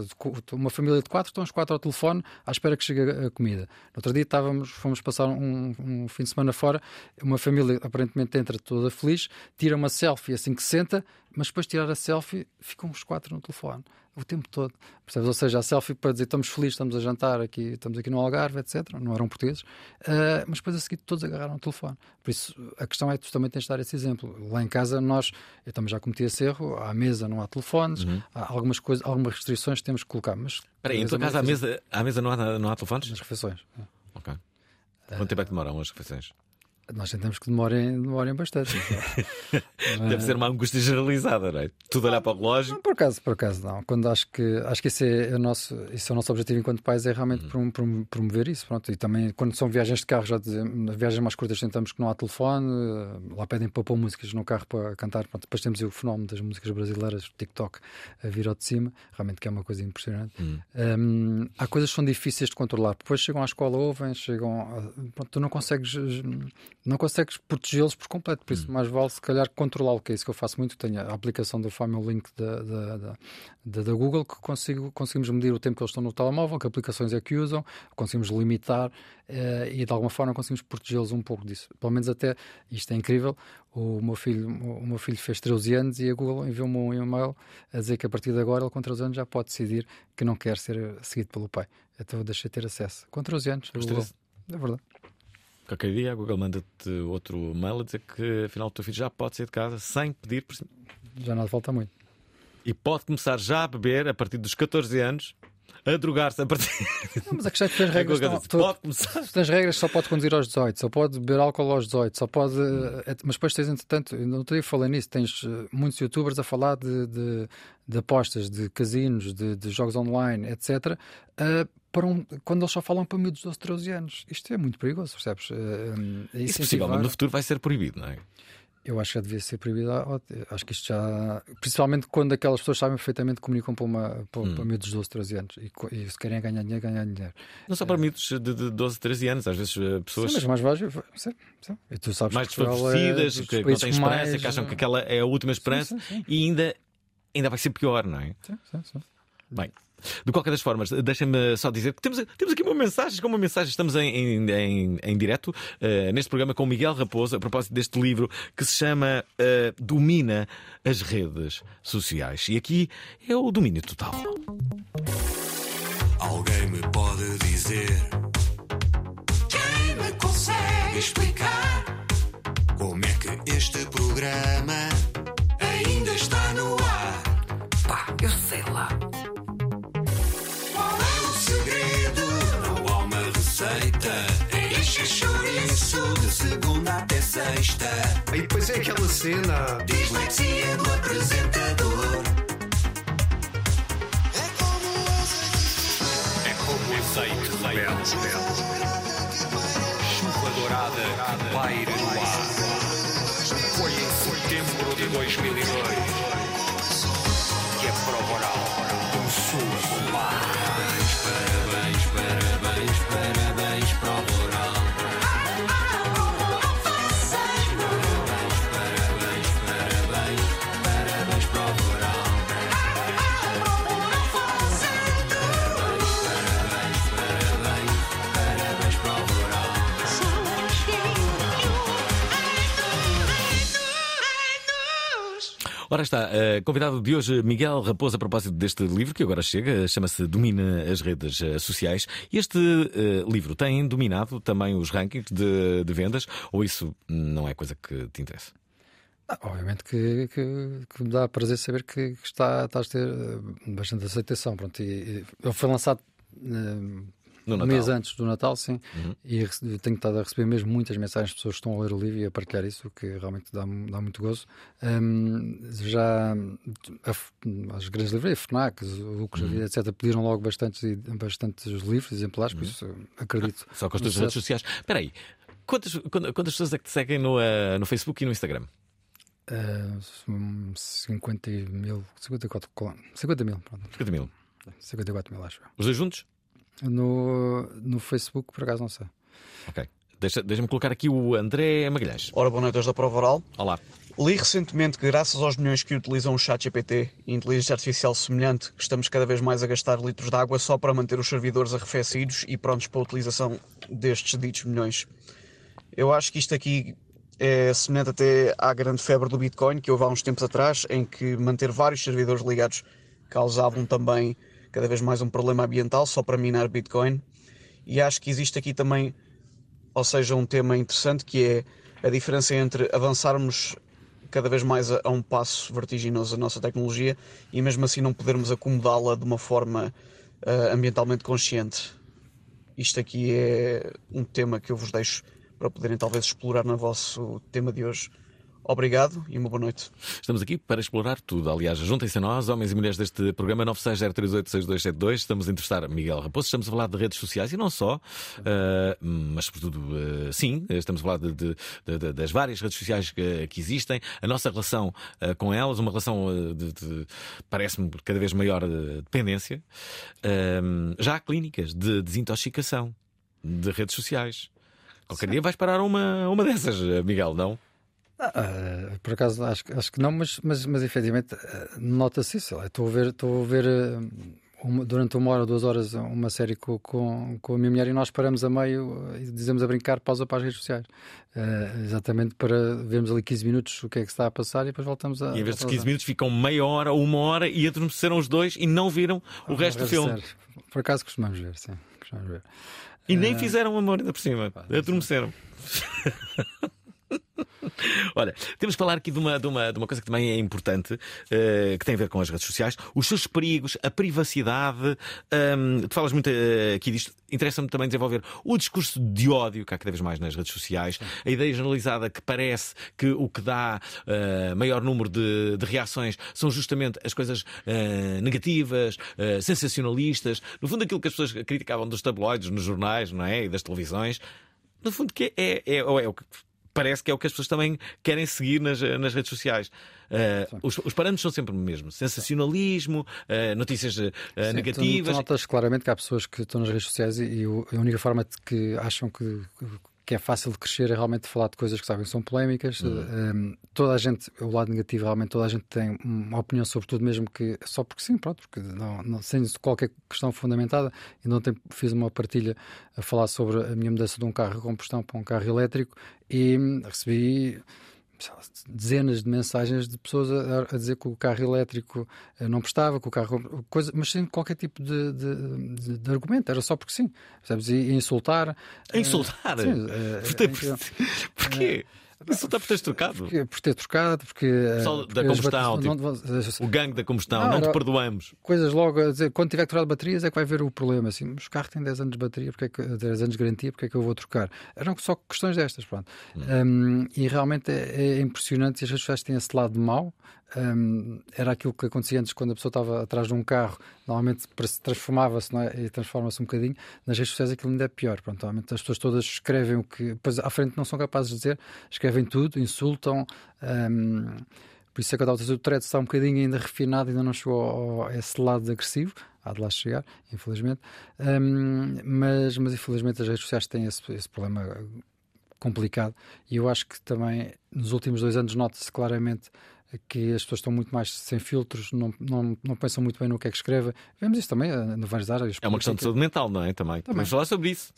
uma família de quatro, estão os quatro ao telefone à espera que chegue a a comida. No outro dia estávamos, fomos passar um, um fim de semana fora, uma família aparentemente entra toda feliz, tira uma selfie assim que senta, mas depois de tirar a selfie ficam os quatro no telefone o tempo todo. Percebes? Ou seja, a selfie para dizer estamos felizes, estamos a jantar aqui, estamos aqui no Algarve, etc. Não eram portugueses, Ah, mas depois a seguir todos agarraram o telefone. Por isso, a questão é que tu também tens de dar esse exemplo. Lá em casa, nós, eu também já cometi esse erro, à mesa não há telefones, há algumas coisas, algumas restrições que temos que colocar. Mas Espera aí, em tua casa à mesa, à mesa não, há, não há telefones? nas refeições. Ok. Quanto tempo é que demoram as refeições? Nós tentamos que demorem, demorem bastante. Deve ser uma angústia generalizada, não é? Tudo olhar para o relógio. Não, por acaso, por acaso não. Quando acho que acho que esse é o nosso, esse é o nosso objetivo enquanto pais é realmente prom- promover isso. Pronto. E também quando são viagens de carro, já dizemos, viagens mais curtas tentamos que não há telefone, lá pedem para pôr músicas no carro para cantar. Pronto. Depois temos o fenómeno das músicas brasileiras, o TikTok, a vir ao de cima, realmente que é uma coisa impressionante. Hum, há coisas que são difíceis de controlar. Depois chegam à escola, ouvem, chegam. a- Pronto, tu não consegues, não consegues protegê-los por completo. Por isso, mais vale se calhar controlá-lo, que é isso que eu faço muito. Tenho a aplicação do Family Link da, da, da, da- Google que consigo, conseguimos medir o tempo que eles estão no telemóvel, que aplicações é que usam, conseguimos limitar eh, e de alguma forma conseguimos protegê-los um pouco disso. Pelo menos até, isto é incrível, o meu filho, o meu filho fez 13 anos e a Google enviou-me um e-mail a dizer que a partir de agora ele com 13 anos já pode decidir que não quer ser seguido pelo pai. Então eu deixei ter acesso. Com 13 anos, a Os Google. 13? É verdade. Qualquer dia a Google manda-te outro mail a dizer que afinal o teu filho já pode sair de casa sem pedir por cima. Já nada falta muito. E pode começar já a beber a partir dos 14 anos, a drogar-se a partir. Não, mas a questão é que tu tens A regras. Não, tu- pode começar. tu tens regras, só pode conduzir aos 18, só pode beber álcool aos 18, só pode. Hum. eh, Mas depois tens, entretanto, não te falei nisso, tens eh, muitos youtubers a falar de, de, de apostas, de casinos, de, de jogos online, etc. eh, para um- quando eles só falam para miúdos de 12, 13 anos. Isto é muito perigoso, percebes? Eh, eh, Isso possivelmente no futuro vai ser proibido, não é? Eu acho que já devia ser proibido. Acho que isto já. Principalmente quando aquelas pessoas sabem perfeitamente que comunicam para, uma, para, Hum. para miúdos de 12, 13 anos e, e se querem ganhar dinheiro, ganhar dinheiro. Não só para miúdos de, de 12, 13 anos, às vezes eh, pessoas Sim, mas mais baixo. Sim, sim. E tu sabes mais é desfavorecidas, dos que não têm esperança, mais- que acham que aquela é a última esperança sim, sim. e ainda, ainda vai ser pior, não é? Sim, sim, sim. Bem, de qualquer das formas, deixem-me só dizer que temos, temos aqui uma mensagem, com uma mensagem, estamos em, em, em, em direto eh, neste programa com o Miguel Raposo, a propósito deste livro que se chama eh, Domina as Redes Sociais. E aqui é o domínio total. Alguém me pode dizer Quem me consegue explicar Como é que este programa Ainda está no ar Pá, eu sei lá receita É chouriço De segunda até sexta E depois é aquela cena. Dislexia do apresentador É como o azeite rebelde. Chuva dourada que paira no ar. Foi em setembro de 2002 que a prova oral Ora está, eh, convidado de hoje Miguel Raposo a propósito deste livro que agora chega, chama-se Domina as Redes eh, Sociais. Este eh, livro tem dominado também os rankings de, de vendas ou isso não é coisa que te interessa? Ah, Obviamente que, que, que me dá prazer saber que, que está, está a ter bastante aceitação. Pronto, e, e ele foi lançado No um mês antes do Natal, sim. Uhum. E tenho estado a receber mesmo muitas mensagens de pessoas que estão a ler o livro e a partilhar isso, o que realmente dá, dá muito gozo. Hum, já a as grandes livrarias, FNAC, Lucas, Uhum. etc., pediram logo bastantes, bastantes livros exemplares, por isso acredito. Só com as tuas redes sociais. Espera aí, quantas, quantas pessoas é que te seguem no, eh, no Facebook e no Instagram? Uh, um, 50 mil, 54, col- 50 mil, pronto. 50 mil. 54 mil, acho. Os dois juntos? No, no Facebook, por acaso, não sei. Ok. Deixa- Deixa-me colocar aqui o André Magalhães. Ora, boa noite aos da Prova Oral. Olá. Li recentemente que, graças aos milhões que utilizam o chat GPT e inteligência artificial semelhante, estamos cada vez mais a gastar litros de água só para manter os servidores arrefecidos e prontos para a utilização destes ditos milhões. Eu acho que isto aqui é semelhante até à grande febre do Bitcoin que houve há uns tempos atrás, em que manter vários servidores ligados causavam também cada vez mais um problema ambiental só para minar Bitcoin. E acho que existe aqui também ou seja, um tema interessante que é a diferença entre avançarmos cada vez mais a, a um passo vertiginoso a nossa tecnologia e mesmo assim não podermos acomodá-la de uma forma ah, ambientalmente consciente. Isto aqui é um tema que eu vos deixo para poderem talvez explorar no vosso tema de hoje. Obrigado e uma boa noite. Estamos aqui para explorar tudo. Aliás, juntem-se a nós, homens e mulheres deste programa 960386272. Estamos a entrevistar Miguel Raposo. Estamos a falar de redes sociais e não só, eh, mas sobretudo, eh, sim, estamos a falar de, de- de- de- das várias redes sociais que, que existem, a nossa relação eh, com elas, uma relação de, de- parece-me cada vez maior dependência. Já há clínicas de desintoxicação de redes sociais. Qualquer dia vais parar a uma, uma dessas, Miguel, não? Ah, por acaso acho, que- acho que não, mas, mas, mas efetivamente ah, nota-se isso. Estou a ver, estou a ver ah, uma- durante uma hora, duas horas, uma série com, com, com a minha mulher e nós paramos a meio ah, e dizemos a brincar pausa para as redes sociais. Ah, exatamente para vermos ali 15 minutos o que é que está a passar e depois voltamos a. E em vez de a 15 minutos ficam meia hora ou uma hora e adormeceram os dois e não viram o resto do filme. Sério. Por acaso costumamos ver, sim. Costumamos ver. E nem Ah. fizeram amor ainda por cima. Adormeceram. Olha, temos que falar aqui de uma, de uma, de uma coisa que também é importante, eh, que tem a ver com as redes sociais, os seus perigos, a privacidade. Ahm, tu falas muito eh, aqui disto. Interessa-me também desenvolver o discurso de ódio que há cada vez mais nas redes sociais, a ideia generalizada que parece que o que dá eh, maior número de, de reações são justamente as coisas negativas, sensacionalistas, no fundo aquilo que as pessoas criticavam dos tabloides, nos jornais, não é? E das televisões. No fundo, que é, é, é, é o que parece que é o que as pessoas também querem seguir nas, nas redes sociais. Eh, os, os parâmetros são sempre o mesmo: sensacionalismo, eh, notícias eh, Sim, negativas. Tu, tu notas claramente que há pessoas que estão nas redes sociais e, e a única forma de que acham que, que é fácil de crescer é realmente falar de coisas que sabem que são polémicas. Um, toda a gente, o lado negativo, realmente toda a gente tem uma opinião sobre tudo, mesmo que só porque sim, pronto, porque não, não, sem qualquer questão fundamentada. E não fiz uma partilha a falar sobre a minha mudança de um carro a combustão para um carro elétrico e hum, recebi dezenas de mensagens de pessoas a, a dizer que o carro elétrico eh, não prestava, que o carro. Coisa, mas sem qualquer tipo de, de, de- de argumento, era só porque sim. Percebes? E, e insultar. Insultar? eh, sim, eh, Porquê? então, Porquê? Insultar por teres trocado. porque- por ter trocado, porque. eh, Pessoal porque da combustão, tipo, não- O gangue da combustão, Não, não, te perdoamos. coisas logo a dizer, quando tiver que trocar de baterias é que vai ver o problema. Assim, mas o carro tem 10 anos de bateria, porque é que, 10 anos de garantia, porque é que eu vou trocar? Eram só questões destas, pronto. Um, e realmente é, é impressionante as redes sociais têm esse lado mau. Um, era aquilo que acontecia antes quando a pessoa estava atrás de um carro, normalmente transformava-se é? e transforma-se um bocadinho. Nas redes sociais aquilo ainda é pior. Pronto, normalmente as pessoas todas escrevem o que depois à frente não são capazes de dizer, escrevem tudo, insultam. um, por isso é que a dizer, o thread está um bocadinho ainda refinado, ainda não chegou a esse lado agressivo. Há de lá chegar, infelizmente. Um, mas, mas infelizmente as redes sociais têm esse, esse problema complicado. E eu acho que também nos últimos dois anos nota-se claramente que as pessoas estão muito mais sem filtros, não, não, não pensam muito bem no que é que escrevem. Vemos isso também eh, em várias áreas. É uma questão de saúde mental, não é? Também. Vamos falar sobre isso.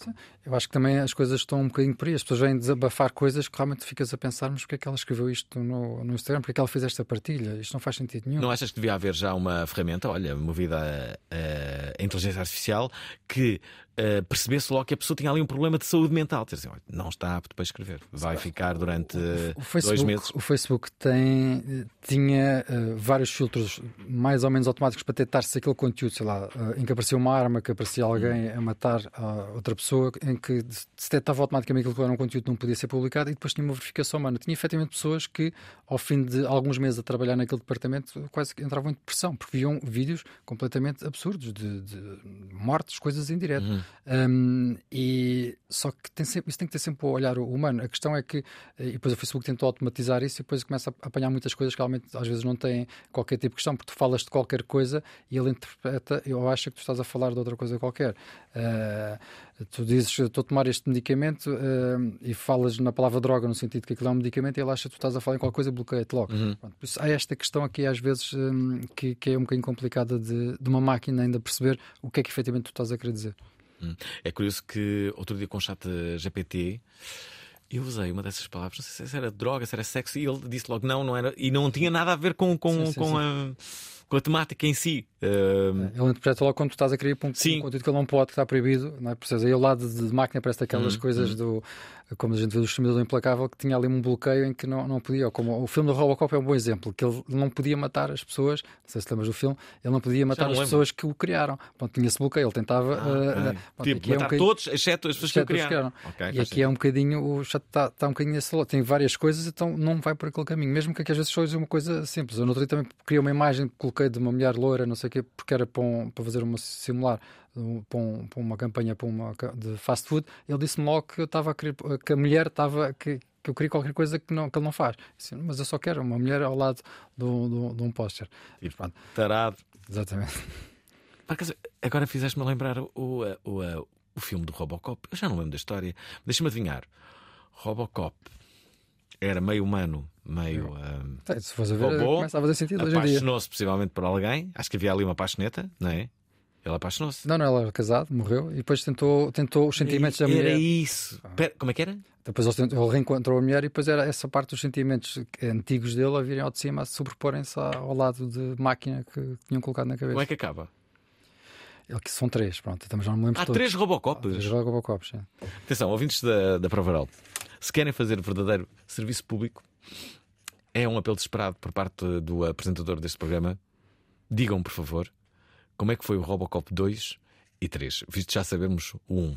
Eu acho que também as coisas estão um bocadinho por aí. As pessoas vêm desabafar coisas que realmente ficas a pensar, mas porque é que ela escreveu isto no, no Instagram? Porque é que ela fez esta partilha? Isto não faz sentido nenhum. Não achas que devia haver já uma ferramenta, olha, movida a, a inteligência artificial, que eh, percebesse logo que a pessoa tinha ali um problema de saúde mental? Quer dizer, não está apto para escrever. Vai ficar durante eh, O Facebook, dois meses. o Facebook tem, tinha eh, vários filtros mais ou menos automáticos para detectar se aquele conteúdo, sei lá, eh, em que aparecia uma arma, que aparecia alguém a matar ah, outra pessoa, em que se detectava automaticamente que aquilo era um conteúdo que não podia ser publicado e depois tinha uma verificação humana. Tinha efetivamente pessoas que, ao fim de alguns meses a trabalhar naquele departamento, quase que entravam em depressão, porque viam vídeos completamente absurdos de, de mortes, coisas em direto. Um, e só que tem sempre, isso tem que ter sempre o olhar humano. A questão é que, eh, e depois o Facebook tentou automatizar isso e depois começa a apanhar muitas coisas que realmente às vezes não têm qualquer tipo de questão, porque tu falas de qualquer coisa e ele interpreta, eu acho que tu estás a falar de outra coisa qualquer. Uh, tu dizes, estou a tomar este medicamento uh, e falas na palavra droga no sentido que aquilo é um medicamento e ele acha que tu estás a falar em qualquer coisa e bloqueia-te logo. Pronto, por isso há esta questão aqui às vezes um, que, que é um bocadinho complicada de, de uma máquina ainda perceber o que é que efetivamente tu estás a querer dizer. Hum. É curioso que outro dia com o chat GPT eu usei uma dessas palavras, não sei se era droga, se era sexo, e ele disse logo não, não era, e não tinha nada a ver com, com, Sim, sim, com, sim. A, com a temática em si. Hum, Ele interpreta logo quando tu estás a querer um, um Sim. conteúdo que ele não pode, está proibido, não é? Percebes? Aí o lado de, máquina parece aquelas Hum, coisas do. Como a gente vê do Exterminador Implacável, que tinha ali um bloqueio em que não, não podia. Ou como o filme do Robocop é um bom exemplo, que ele não podia matar as pessoas, não sei se lembras do filme, ele não podia matar não as lembro. pessoas que o criaram. Pronto, tinha esse bloqueio, ele tentava. Ah, uh, uh, pronto, tipo, aqui é um matar bocadinho- todos, exceto as pessoas que o exceto criaram. criaram. Ok, e aqui é um bocadinho, o chat está tá um bocadinho nesse lado. Tem várias coisas, então não vai por aquele caminho. Mesmo que aqui às vezes só uma coisa simples. Eu no outro dia também criei uma imagem, coloquei de uma mulher loira, não sei o quê, porque era para, um- para fazer uma simular um, para, um- para uma campanha para uma, de fast food. Ele disse-me logo que eu estava a querer, que a mulher estava. Que, que eu queria qualquer coisa que, não, que ele não faz. Eu disse, mas eu só quero uma mulher ao lado do, do, de um póster. Tipo, Pronto, Tarado. exatamente. Agora fizeste-me lembrar o, o, o, o filme do Robocop. Eu já não lembro da história. Deixa-me adivinhar. Robocop era meio humano, meio. hum, Então, Se fores a ver, robô, começa a fazer sentido hoje em dia. apaixonou-se possivelmente por alguém. Acho que havia ali uma paixoneta, não é? Ele apaixonou-se. Não, não, ela era casado, morreu e depois tentou, tentou os sentimentos da mulher. Era isso. Pera, como é que era? Depois ele, tentou- ele reencontrou a mulher e depois era essa parte dos sentimentos antigos dele a virem ao de cima a sobreporem-se ao lado de máquina que tinham colocado na cabeça. Como é que acaba? Ele que são três, pronto, também já não me lembro Há todos. três Robocops. Três Robocops, sim. Atenção, ouvintes da, da Provaral, se querem fazer verdadeiro serviço público, é um apelo desesperado por parte do apresentador deste programa. Digam, por favor, como é que foi o Robocop 2 e 3, visto já sabemos o 1.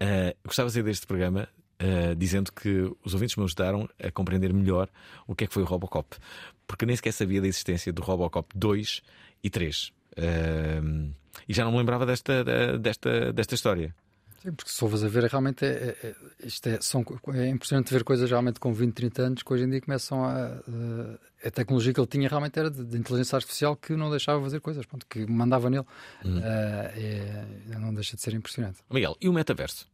Ah, gostava de sair deste programa ah, dizendo que os ouvintes me ajudaram a compreender melhor o que é que foi o Robocop, porque nem sequer sabia da existência do Robocop 2 e 3. Ah, e já não me lembrava desta, desta, desta história. Sim, porque se fores a ver, realmente é, é- é- isto é, são, é impressionante ver coisas realmente com 20, 30 anos que hoje em dia começam a. a- tecnologia que ele tinha realmente era de, de inteligência artificial que não deixava fazer coisas, pronto, que mandava nele. Uhum. Ah, é- não deixa de ser impressionante. Miguel, e o metaverso?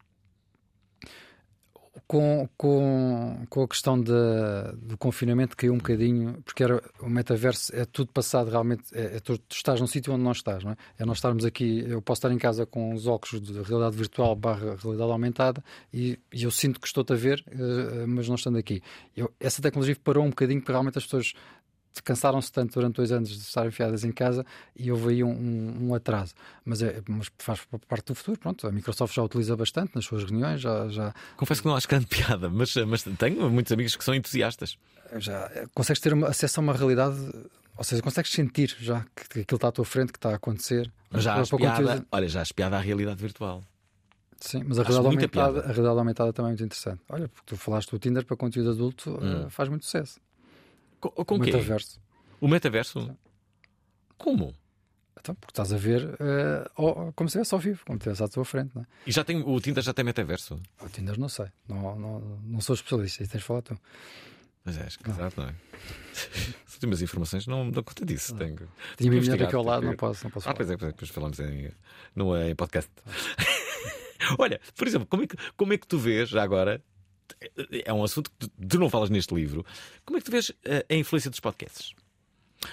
Com, com, com a questão da- do confinamento caiu um bocadinho, porque era, o metaverso é tudo passado realmente. É, é tu, tu estás num sítio onde não estás, não é? É nós estarmos aqui. Eu posso estar em casa com os óculos de realidade virtual barra realidade aumentada e, e eu sinto que estou-te a ver, eh, mas não estando aqui. Eu- essa tecnologia parou um bocadinho porque realmente as pessoas cansaram-se tanto durante dois anos de estar enfiadas em casa e houve aí um, um- um atraso. Mas, é, mas faz parte do futuro. Pronto, a Microsoft já utiliza bastante nas suas reuniões, já, já, Confesso que não acho grande piada, mas, mas tenho muitos amigos que são entusiastas. já consegues ter uma, acesso a uma realidade, ou seja, consegues sentir já que, que aquilo está à tua frente, que está a acontecer. Já há conteúdo- olha, já espiada à realidade virtual. Sim, mas a Acho realidade, aumentada, piada. a realidade aumentada também é muito interessante. Olha, porque tu falaste do Tinder para conteúdo adulto, Hum. eh, faz muito sucesso. Com, com o quê? metaverso. O metaverso? Como? Então, porque estás a ver ao- como se estivesse ao vivo, como se estivesse à tua frente. Não é? E já tem, o Tinder já tem metaverso? O Tinder não sei, não, não, não sou especialista, isso tens de falar tu. Mas é, escusado, não é? As últimas informações não dou conta disso. Tenho, Tinha uma mulher aqui ao lado, não que- posso, não posso Ah, falar. pois é, pois é, depois falamos em, no, em podcast. Olha, por exemplo, como é, que, como é que tu vês já agora é um assunto que tu, tu não falas neste livro. Como é que tu vês eh, a influência dos podcasts?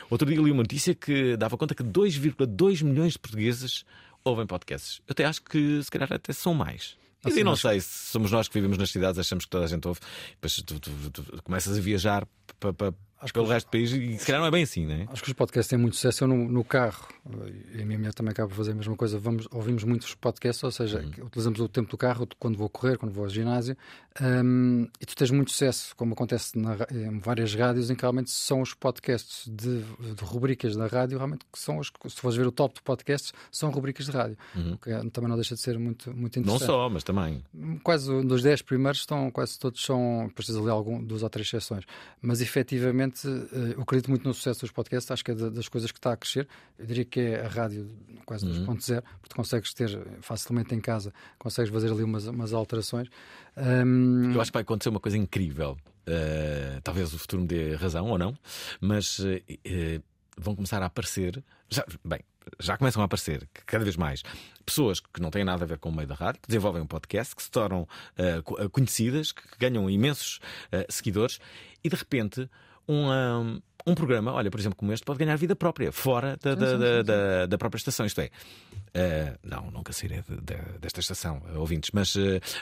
Outro dia li uma notícia que dava conta que 2,2 milhões de portugueses ouvem podcasts. Eu até acho que se calhar até são mais. Assim, e não sei se somos nós que vivemos nas cidades, achamos que toda a gente ouve, depois tu, tu- tu começas a viajar pa- pa- Acho que pelo os- resto do país e se calhar não é bem assim, não é? Acho que os podcasts têm muito sucesso. Eu no, no carro, eh, e a minha mulher também acaba por fazer a mesma coisa, vamos, ouvimos muitos podcasts, ou seja, Uhum. utilizamos o tempo do carro quando vou correr, quando vou ao ginásio, hum, e tu tens muito sucesso, como acontece na em várias rádios, em que realmente são os podcasts de, de rubricas da rádio, realmente que são os, se fores ver o top de podcasts, são rubricas de rádio. O que também não deixa de ser muito, muito Uhum. Não interessante só, mas também. quase um dos 10 primeiros estão, quase todos são, precisas ali algum, duas ou três exceções. Mas efetivamente, eh, eu acredito muito no sucesso dos podcasts, acho que é da- das coisas que está a crescer. Eu diria que é a rádio quase 2.0, porque consegues ter facilmente em casa, consegues fazer ali umas, umas alterações. Hum, Eu acho que vai acontecer uma coisa incrível. Uh, talvez o futuro me dê razão ou não, mas uh, uh, vão começar a aparecer. Já, bem, já começam a aparecer cada vez mais pessoas que não têm nada a ver com o meio da rádio, que desenvolvem um podcast, que se tornam co- conhecidas, que ganham imensos seguidores e de repente um. um, um programa, olha, por exemplo, como este, pode ganhar vida própria, fora da, da, da, da- da própria estação. Isto é, uh, não, nunca sairei de- de- desta estação, uh, ouvintes, mas uh,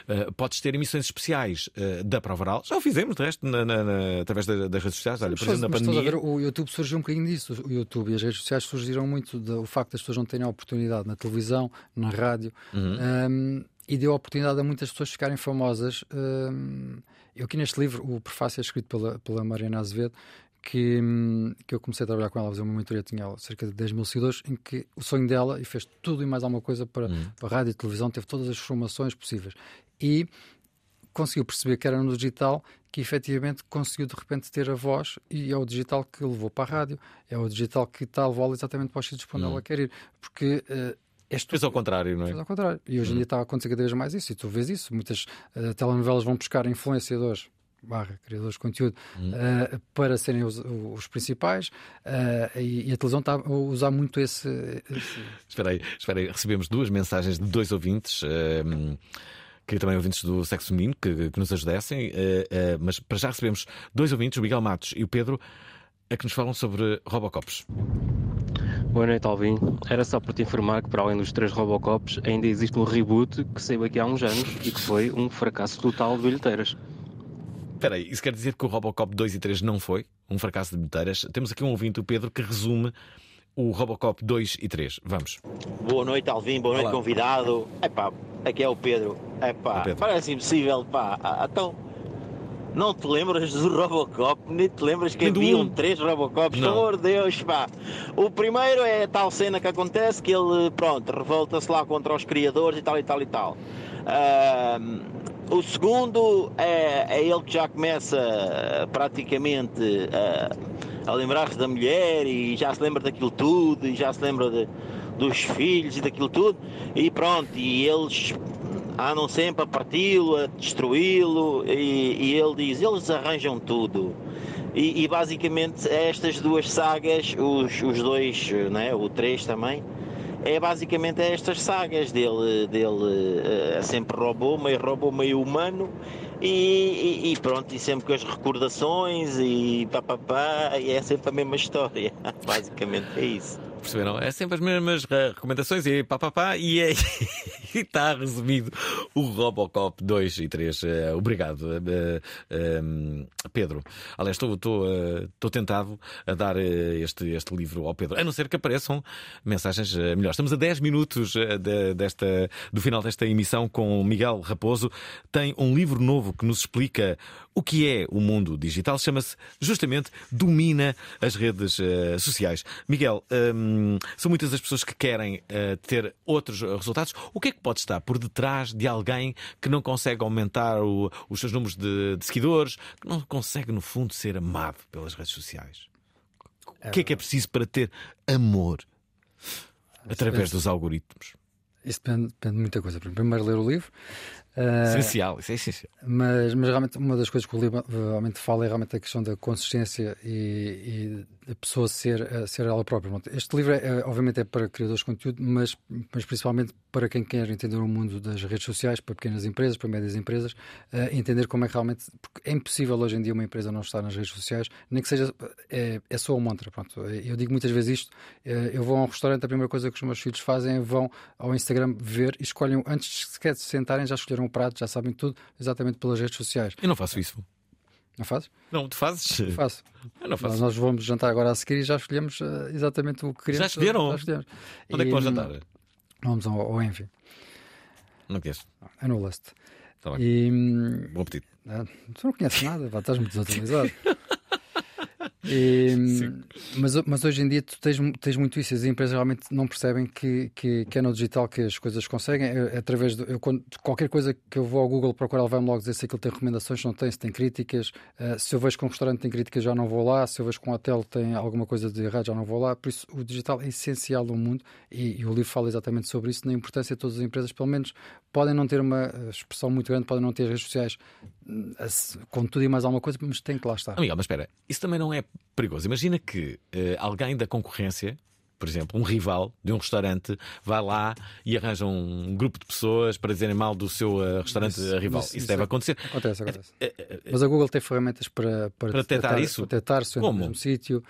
uh, podes ter emissões especiais da Prova Oral. Já o fizemos, de resto, na- na- na- através da- das redes sociais. Olha, por exemplo, na pandemia. ver, o YouTube surgiu um bocadinho disso. O YouTube e as redes sociais surgiram muito do facto das pessoas não terem a oportunidade na televisão, na rádio, Uhum. um, e deu a oportunidade a muitas pessoas ficarem famosas. Um, eu aqui neste livro, o prefácio é escrito pela, pela Mariana Azevedo, que, hum, que eu comecei a trabalhar com ela, fazer uma mentoria, tinha ela cerca de 10 mil seguidores, em que o sonho dela, e fez tudo e mais alguma coisa para, para rádio e televisão, teve todas as formações possíveis. E conseguiu perceber que era no digital que efetivamente conseguiu de repente ter a voz e é o digital que levou para a rádio, é o digital que está a levá-la exatamente para os sítios para onde ela quer ir. Porque uh, és tu Fez ao contrário, não é? Fez ao contrário. E hoje em dia está a acontecer cada vez mais isso, e tu vês isso. Muitas eh, telenovelas vão buscar influenciadores. Barra, criadores de conteúdo eh, para serem os, os principais eh, e, e a televisão está a usar muito esse, esse- Espera aí, espera aí. Recebemos duas mensagens de dois ouvintes. Queria também ouvintes do sexo feminino que, que nos ajudassem, mas para já recebemos dois ouvintes, o Miguel Matos e o Pedro, a que nos falam sobre Robocops. Boa noite, Alvin. Era só para te informar que, para além dos três Robocops, ainda existe um reboot que saiu aqui há uns anos e que foi um fracasso total de bilheteiras. Espera aí, isso quer dizer que o Robocop 2 e 3 não foi um fracasso de bilheteiras? Temos aqui um ouvinte, o Pedro, que resume o Robocop 2 e 3. Vamos. Boa noite, Alvin. Boa noite, Olá. convidado. Epá, aqui é o Pedro. Epá, Olá, Pedro. parece impossível, pá. Ah, Então, não te lembras do Robocop? Nem te lembras que haviam um. três Robocops? Pelo amor de Deus, pá. O primeiro é a tal cena que acontece que ele, pronto, revolta-se lá contra os criadores e tal e tal e tal. Ahm, o segundo é, é ele que já começa ah, praticamente a, a lembrar-se da mulher e já se lembra daquilo tudo e já se lembra de- dos filhos e daquilo tudo e pronto, e eles andam sempre a parti-lo, a destruí-lo e, e ele diz, eles arranjam tudo. E, e basicamente estas duas sagas, os, os dois, né, o três também, é basicamente estas sagas dele, dele eh, sempre robô, meio robô, meio humano e, e- e pronto, e sempre com as recordações e papapá, e é sempre a mesma história, basicamente é isso. Perceberam? É sempre as mesmas eh, recomendações e pá, pá, pá, e é. e está resumido o Robocop 2 e 3. Eh, obrigado, eh, eh, Pedro. Aliás, estou, estou, estou tentado a dar este, este livro ao Pedro, a não ser que apareçam mensagens melhores. Estamos a 10 minutos de- desta, do final desta emissão com Miguel Raposo. Tem um livro novo que nos explica o que é o mundo digital. Chama-se justamente Domina as redes sociais. Miguel, hum, são muitas as pessoas que querem ter outros resultados. O que é que pode estar por detrás de alguém que não consegue aumentar o- os seus números de, de seguidores, que não consegue, no fundo, ser amado pelas redes sociais? O que é que é preciso para ter amor através dos algoritmos? Isso depende, depende de muita coisa. Primeiro, ler o livro. Ah, Essencial, isso é essencial. Mas, mas realmente uma das coisas que o livro realmente fala é realmente a questão da consistência e, e a pessoa ser, eh, ser ela própria. Este livro, é, é, obviamente, é para criadores de conteúdo, mas, mas principalmente para quem quer entender o mundo das redes sociais, para pequenas empresas, para médias empresas, eh, entender como é que realmente. Porque é impossível hoje em dia uma empresa não estar nas redes sociais, nem que seja. É, é só uma mantra. Pronto. Eu digo muitas vezes isto. eh, Eu vou a um restaurante, a primeira coisa que os meus filhos fazem é vão ao Instagram ver e escolhem, antes sequer de se sentarem, já escolheram o prato, já sabem tudo, exatamente pelas redes sociais. Eu não faço isso. Não fazes? Não, tu fazes? Faço. Eu não faço. Nós, nós vamos jantar agora a seguir e já escolhemos eh, exatamente o que queremos. Já escolheram? Já escolhemos. Onde é que E, vão hum, jantar? Vamos ao, ao Envy. Não conheço. É no Lust. Tá bem. E, hum, Bom apetite. ah, tu não conheces nada, pá, estás muito desatualizado. E, hum, mas, mas hoje em dia tu tens, tens muito isso, as empresas realmente não percebem que, que, que é no digital que as coisas conseguem. É, é através de eu, quando, qualquer coisa que eu vou ao Google procurar, ele vai-me logo dizer se aquilo tem recomendações, se não tem, se tem críticas. Ah, se eu vejo que um restaurante tem críticas, já não vou lá. Se eu vejo que um hotel tem alguma coisa de errado, já não vou lá. Por isso, o digital é essencial no mundo e, e o livro fala exatamente sobre isso, na importância de todas as empresas, pelo menos podem não ter uma expressão muito grande, podem não ter redes sociais hum, com tudo e mais alguma coisa, mas tem que lá estar. Miguel, mas espera, isso também não é perigoso. Imagina que eh, alguém da concorrência, por exemplo, um rival de um restaurante, vai lá e arranja um grupo de pessoas para dizerem mal do seu eh, restaurante Isso- rival. isso- Isso, deve é- acontecer. Acontece, acontece. Eh, eh, Mas a Google tem ferramentas para, para, Para detectar isso? Para detectar se é no mesmo sítio,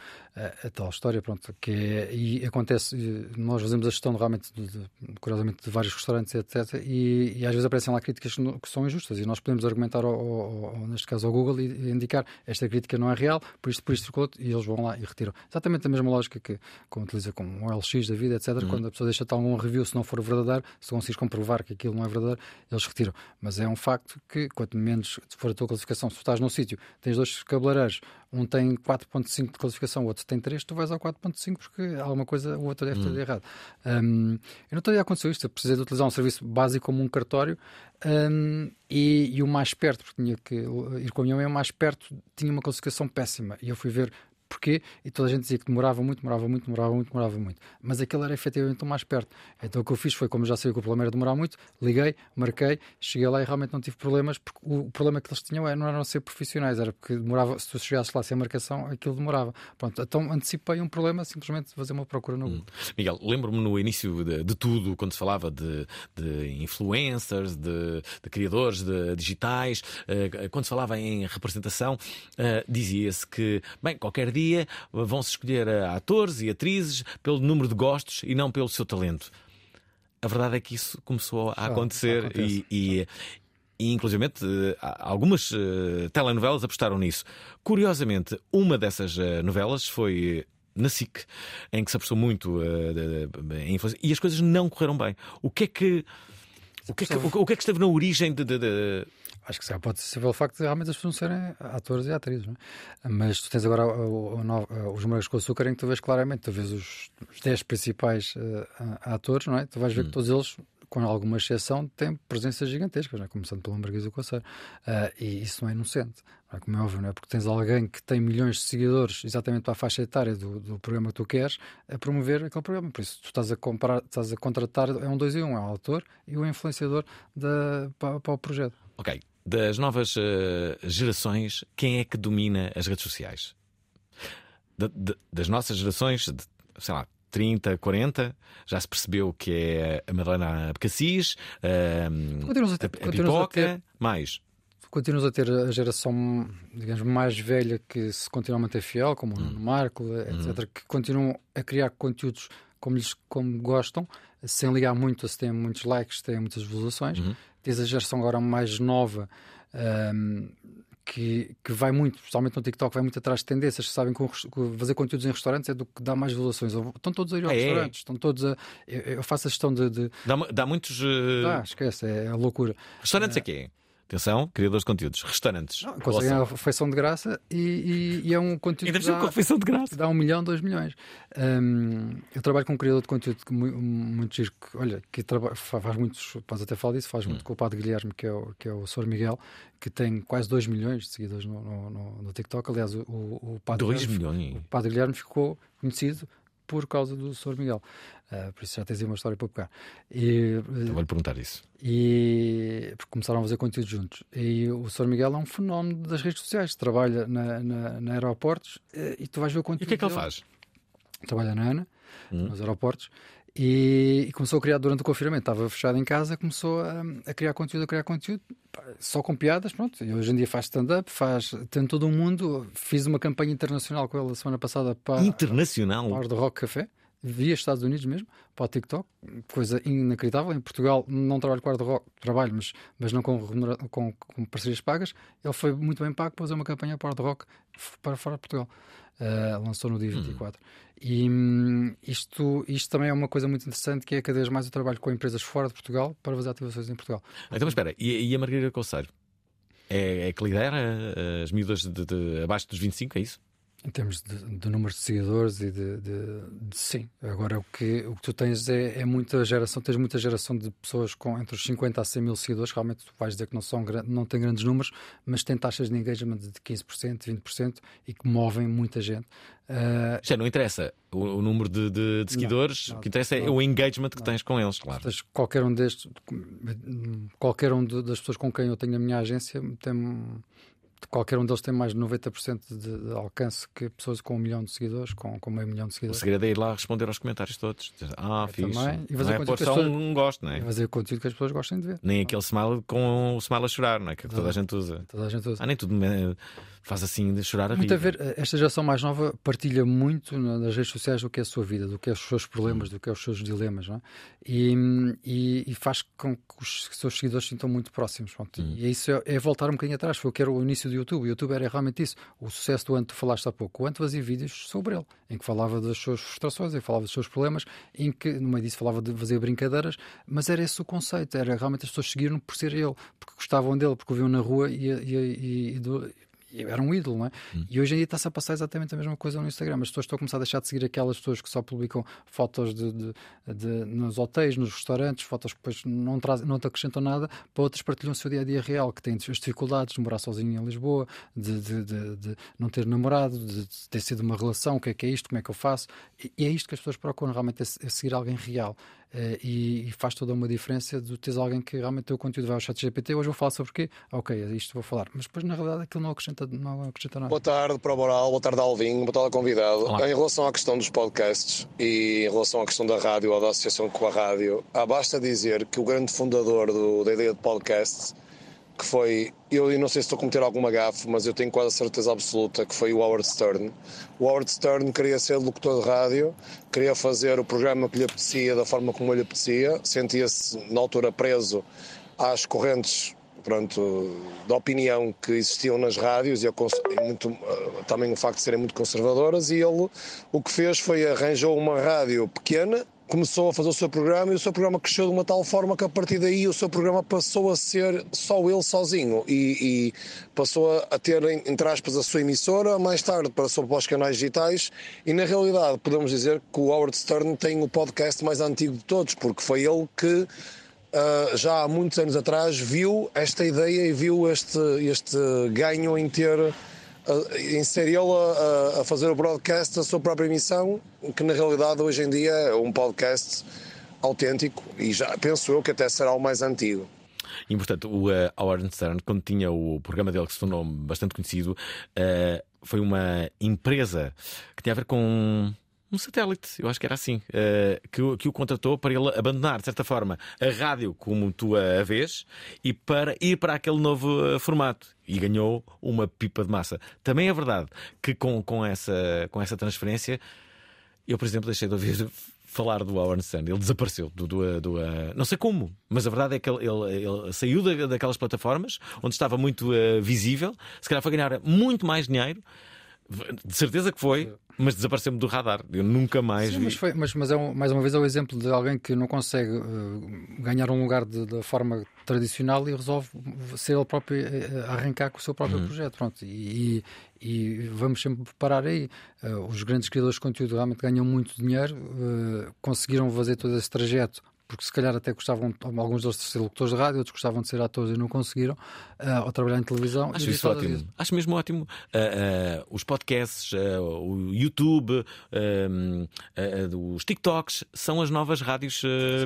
a, a tal história, pronto, que é, e acontece, nós fazemos a gestão realmente, de, de- curiosamente, de vários restaurantes, etc. E, e às vezes aparecem lá críticas que, são injustas e nós podemos argumentar, ao, ao- ao- neste caso, ao Google e, e indicar esta crítica não é real, por isto, por isto, por outro, e eles vão lá e retiram. Exatamente a mesma lógica que, como utiliza como um LX da vida, etc. Quando a pessoa deixa tal algum review, se não for verdadeiro, se conseguires comprovar que aquilo não é verdadeiro, eles retiram. Mas é um facto que, quanto menos for a tua classificação, se estás num sítio, tens dois cabeleireiros, um tem 4.5 de classificação, o outro tem 3, tu vais ao 4.5 porque alguma coisa o outro deve ter de errado. Hum, eu não teria acontecido isto, eu precisei de utilizar um serviço básico como um cartório hum, e, e o mais perto, porque tinha que ir com a minha mãe, o mais perto tinha uma classificação péssima e eu fui ver porquê e toda a gente dizia que demorava muito, demorava muito, demorava muito, demorava muito. Mas aquele era efetivamente o mais perto. Então o que eu fiz foi, como já sabia que o problema era demorar muito, liguei, marquei, cheguei lá e realmente não tive problemas, porque o, problema que eles tinham era, não era ser profissionais, era porque demorava, se tu chegasses lá sem marcação, aquilo demorava. Pronto, então antecipei um problema, simplesmente fazer uma procura no Google. Miguel, lembro-me no início de, de tudo, quando se falava de, de influencers, de, de criadores de digitais, eh, quando se falava em representação, eh, dizia-se que, bem, qualquer dia vão-se escolher eh, atores e atrizes pelo número de gostos e não pelo seu talento. A verdade é que isso começou a acontecer acontece. e, e, e, inclusive, algumas eh, telenovelas apostaram nisso. Curiosamente, uma dessas eh, novelas foi na SIC, em que se apostou muito eh, em influência, e as coisas não correram bem. O que é que. O que é que- o que é que esteve na origem de. de- de- Acho que se pode ser pelo facto de realmente as pessoas não serem atores e atrizes, é? Mas tu tens agora o- o- novo- os morangos com açúcar em que tu vês claramente, tu vês os, os 10 principais eh, a- atores, não é? Tu vais ver que todos eles, com alguma exceção, têm presenças gigantescas, é? começando pelo Marquês do Conselho. Ah, e isso não é inocente, não é? como é óbvio, não é? Porque tens alguém que tem milhões de seguidores exatamente para a faixa etária do, do programa que tu queres a promover aquele programa. Por isso, tu estás a, comprar, estás a contratar, é um dois e um, é o autor e o influenciador da, para, para o projeto. Ok, das novas eh, gerações, quem é que domina as redes sociais? Da- da- das nossas gerações, de, sei lá, 30, 40, já se percebeu que é a Madalena Abcacis, eh, Continuas a ter- a, a continuas a Pipoca, ter- mais. continuas a ter a geração, digamos, mais velha que se continua a manter fiel, como o Nuno Marco, etc., que continuam a criar conteúdos como, lhes, como gostam, sem ligar muito se têm muitos likes, se têm muitas visualizações. Tens a geração agora mais nova. ahm, que, que vai muito, especialmente no TikTok, vai muito atrás de tendências, que sabem que fazer conteúdos em restaurantes é do que dá mais visualizações. Estão todos a ir aos Ah, é? restaurantes, estão todos a. Eu, eu faço a gestão de. de Dá, dá muitos. eh, ah, esquece, é a loucura. Restaurantes é quê? Atenção, criadores de conteúdos. Restaurantes. Conseguem a refeição de graça e, e- e é um conteúdo Ainda dá, com a refeição de graça. dá um milhão, dois milhões. Hum, eu trabalho com um criador de conteúdo que mu- muito giro, que, olha, que traba- fa- faz muitos, podes até falar disso, faz Hum. muito com o Padre Guilherme, que é o, que é o Sr. Miguel, que tem quase 2 milhões de seguidores no, no, no- no TikTok. Aliás, o, o, o Padre Dois Guilherme, milhões? o Padre Guilherme ficou conhecido por causa do Sr. Miguel. Uh, por isso já tens aí uma história para pegar. E, então vou-lhe perguntar isso. E porque começaram a fazer conteúdo juntos. E o Sr. Miguel é um fenómeno das redes sociais, trabalha na, na, na aeroportos eh, e tu vais ver o conteúdo. E o que é que ele faz? Trabalha na ANA, Hum. nos aeroportos. E, e começou a criar durante o confinamento, estava fechado em casa, começou a, a criar conteúdo, a criar conteúdo, pá, só com piadas, pronto. E hoje em dia faz stand-up, faz, tem todo o mundo. Fiz uma campanha internacional com ele a semana passada para, Internacional? para do Rock Café, via Estados Unidos mesmo, para o TikTok, coisa inacreditável. Em Portugal não trabalho com Hard Rock, trabalho, mas, mas não com, com, com parcerias pagas. Ele foi muito bem pago para fazer uma campanha para Hard Rock para fora de Portugal. Uh, lançou no dia 24. E hum, isto, isto também é uma coisa muito interessante que é cada vez mais eu trabalho com empresas fora de Portugal para fazer ativações em Portugal. Então, espera, e, e a Margarida Conselho? É, é que lidera eh, as miúdas de, de- abaixo dos 25, é isso? Em termos de, de número de seguidores e de, de- de- sim. Agora o que, o que tu tens é, é muita geração, tens muita geração de pessoas com entre os 50 a 100 mil seguidores, realmente tu vais dizer que não, são, não têm grandes números, mas têm taxas de engagement de 15%, 20% e que movem muita gente. Ah, Já não interessa o, o número de, seguidores, não, o que interessa é não. o engagement que tens com eles, claro. Tens qualquer um destes, qualquer um das pessoas com quem eu tenho a minha agência tem qualquer um deles tem mais de 90% de, de alcance que pessoas com um milhão de seguidores, com, com meio milhão de O seguidores. segredo é ir lá responder aos comentários todos. Dizer, Ah, É, fixe. também. E Não fazer é conteúdo pôr só pessoas- um gosto, não é? E fazer conteúdo que as pessoas gostem de ver. Nem aquele smile com o smile a chorar, não é? Que toda a gente usa. Toda a gente usa. Ah, nem tudo me- faz assim de chorar a Muito a rir. ver, esta geração mais nova partilha muito na- nas redes sociais do que é a sua vida, do que é os seus problemas, do que é os seus dilemas, não é? E, e- e faz com que os seus seguidores se sintam muito próximos. pronto. E isso é, é voltar um bocadinho atrás. Foi o que era o início do YouTube. O YouTube era realmente isso. O sucesso do Ant, tu falaste há pouco. O Ant fazia vídeos sobre ele, em que falava das suas frustrações, em que falava dos seus problemas, em que no meio disso falava de fazer brincadeiras, mas era esse o conceito. Era realmente as pessoas seguiram por ser ele, porque gostavam dele, porque o viam na rua e, e- e- e do- e era um ídolo, não é? E hoje em dia está-se a passar exatamente a mesma coisa no Instagram. As pessoas estão a começar a deixar de seguir aquelas pessoas que só publicam fotos de, de- de- nos hotéis, nos restaurantes, fotos que depois não, trazem, não te acrescentam nada, para outras partilham o seu dia a dia real, que têm as dificuldades de morar sozinho em Lisboa, de, de- de- não ter namorado, de, ter sido uma relação, o que é que é isto, como é que eu faço. E, e é isto que as pessoas procuram realmente, é, é seguir alguém real. Eh, e, e faz toda uma diferença de teres alguém que realmente tem o conteúdo vai ao chat GPT, hoje vou falar sobre o quê? Ok, é isto vou falar. Mas depois na realidade aquilo não acrescenta, não acrescenta nada. Boa tarde para o Moral, boa tarde Alvin, boa tarde convidado. Olá. Em relação à questão dos podcasts e em relação à questão da rádio ou da associação com a rádio, há basta dizer que o grande fundador do- da ideia de podcasts, que foi, eu não sei se estou a cometer alguma gafe, mas eu tenho quase a certeza absoluta que foi o Howard Stern. O Howard Stern queria ser locutor de rádio, queria fazer o programa que lhe apetecia da forma como lhe apetecia, sentia-se na altura preso às correntes pronto, da opinião que existiam nas rádios e, muito, eh, também o facto de serem muito conservadoras e ele o que fez foi arranjou uma rádio pequena começou a fazer o seu programa e o seu programa cresceu de uma tal forma que a partir daí o seu programa passou a ser só ele sozinho e, e passou a- ter, entre aspas, a sua emissora, mais tarde passou para os canais digitais e na realidade podemos dizer que o Howard Stern tem o podcast mais antigo de todos, porque foi ele que Uh, já há muitos anos atrás viu esta ideia e viu este, este ganho em ter uh, ser ele a, a- fazer o broadcast da sua própria emissão, que na realidade hoje em dia é um podcast autêntico e já penso eu que até será o mais antigo. E portanto, o eh, Howard Stern, quando tinha o programa dele que se tornou bastante conhecido, eh, foi uma empresa que tinha a ver com um satélite, eu acho que era assim, eh, que, o- que o contratou para ele abandonar, de certa forma, a rádio como tu a vês e para ir para aquele novo eh, formato. E ganhou uma pipa de massa. Também é verdade que com, com, essa, com essa transferência, eu, por exemplo, deixei de ouvir falar do Howard Stern. Ele desapareceu do, do, do, uh, não sei como, mas a verdade é que ele, ele- ele saiu da- daquelas plataformas onde estava muito uh, visível. Se calhar foi ganhar muito mais dinheiro. De certeza que foi, mas desapareceu-me do radar. Eu nunca mais Sim, vi. mas, foi- mas, mas é um- mais uma vez é o exemplo de alguém que não consegue eh, ganhar um lugar da forma tradicional e resolve ser ele próprio a arrancar com o seu próprio Uhum. projeto. Pronto. E, e- e vamos sempre parar aí. Eh, os grandes criadores de conteúdo realmente ganham muito dinheiro, conseguiram fazer todo esse trajeto porque se calhar até gostavam, alguns deles de ser locutores de rádio, outros gostavam de ser atores e não conseguiram, uh, ou trabalhar em televisão. Acho isso ótimo. Isso. Acho mesmo ótimo. Uh, uh, os podcasts, o YouTube, os TikToks são as novas rádios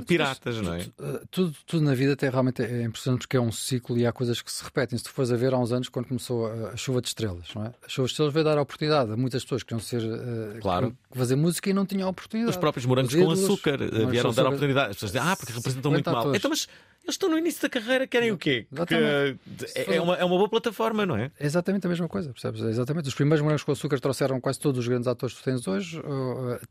piratas, tudo, não é? Tudo, tudo, na vida até realmente é impressionante porque é um ciclo e há coisas que se repetem. Se tu fores a ver há uns anos, quando começou a, a chuva de estrelas, não é? A chuva de estrelas veio dar a oportunidade a muitas pessoas que queriam ser claro. fazer música e não tinham a oportunidade. Os próprios morangos com açúcar vieram dar a oportunidade. As pessoas dizem, ah, porque representam muito mal. Então, mas eles estão no início da carreira, querem o quê? Que, é, uma, é uma boa plataforma, não é? É exatamente a mesma coisa, percebes? É exatamente. Os primeiros morangos com açúcar trouxeram quase todos os grandes atores que tu tens hoje.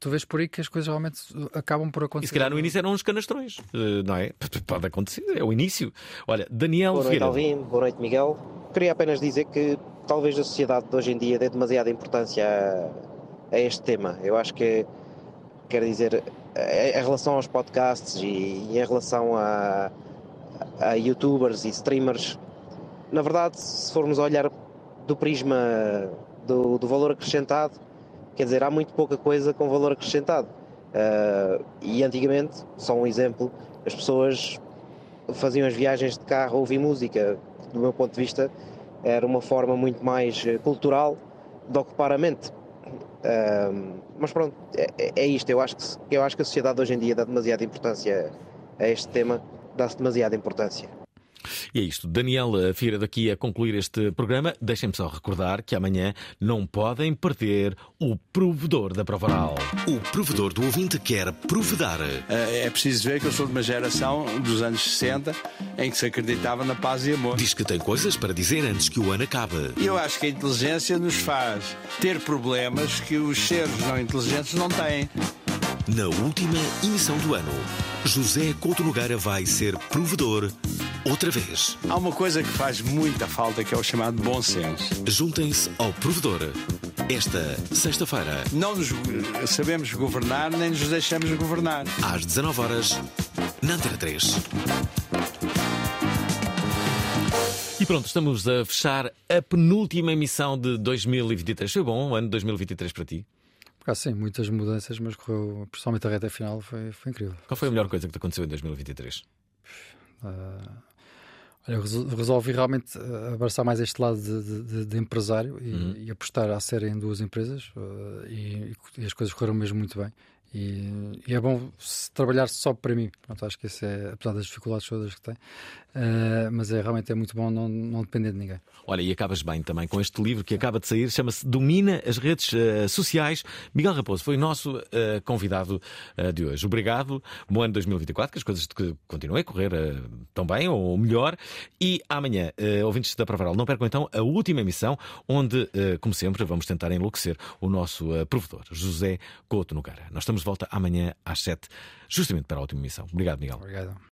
Tu vês por aí que as coisas realmente acabam por acontecer. E se calhar no início eram uns canastrões, eh, não é? Pode acontecer, é o início. Olha, Daniel Boa noite, Alvin. Boa noite, Miguel. Queria apenas dizer que talvez a sociedade de hoje em dia dê demasiada importância a, a este tema. Eu acho que, quer dizer, em relação aos podcasts e, em relação a, a youtubers e streamers, na verdade, se formos olhar do prisma do, do, valor acrescentado, quer dizer, há muito pouca coisa com valor acrescentado. Uh, e antigamente, só um exemplo, as pessoas faziam as viagens de carro ouvir música, do meu ponto de vista, era uma forma muito mais cultural de ocupar a mente. Uh, mas pronto, é, é, isto. Eu acho, que, eu acho que a sociedade hoje em dia dá demasiada importância a este tema, dá-se demasiada importância. E é isto. Daniel Fira daqui a concluir este programa. Deixem-me só recordar que amanhã não podem perder o provedor da prova oral. O provedor do ouvinte quer provedar. É preciso ver que eu sou de uma geração dos anos 60 em que se acreditava na paz e amor. Diz que tem coisas para dizer antes que o ano acabe. Eu acho que a inteligência nos faz ter problemas que os seres não inteligentes não têm. Na última emissão do ano, José Couto Nogueira vai ser provedor outra vez. Há uma coisa que faz muita falta que é o chamado bom senso. Juntem-se ao provedor. Esta sexta-feira. Não nos sabemos governar nem nos deixamos governar. Às 19 horas, na Antena 3. E pronto, estamos a fechar a penúltima emissão de 2023. Foi bom o ano de 2023 para ti? Ah, sim, muitas mudanças, mas correu, principalmente a reta final, foi, foi incrível. Qual foi a melhor coisa que te aconteceu em 2023? Uh, olha, resolvi realmente ah, abraçar mais este lado de, de, de empresário e, uhum. e, apostar à série em duas empresas uh, e, e, as coisas correram mesmo muito bem. E, e, é bom trabalhar só para mim. Pronto, acho que isso é, apesar das dificuldades todas que tem, uh, mas é realmente é muito bom não, não depender de ninguém. Olha, e acabas bem também com este livro que acaba de sair, chama-se Domina as Redes uh, Sociais. Miguel Raposo foi o nosso uh, convidado de hoje. Obrigado, bom ano 2024, que as coisas continuem a correr tão bem ou melhor. E amanhã, ouvintes da Provaral, não percam então a última emissão, onde, como sempre, vamos tentar enlouquecer o nosso provedor, José Couto Nogueira. Nós estamos de volta amanhã às 7, justamente para a última emissão. Obrigado, Miguel. Obrigado.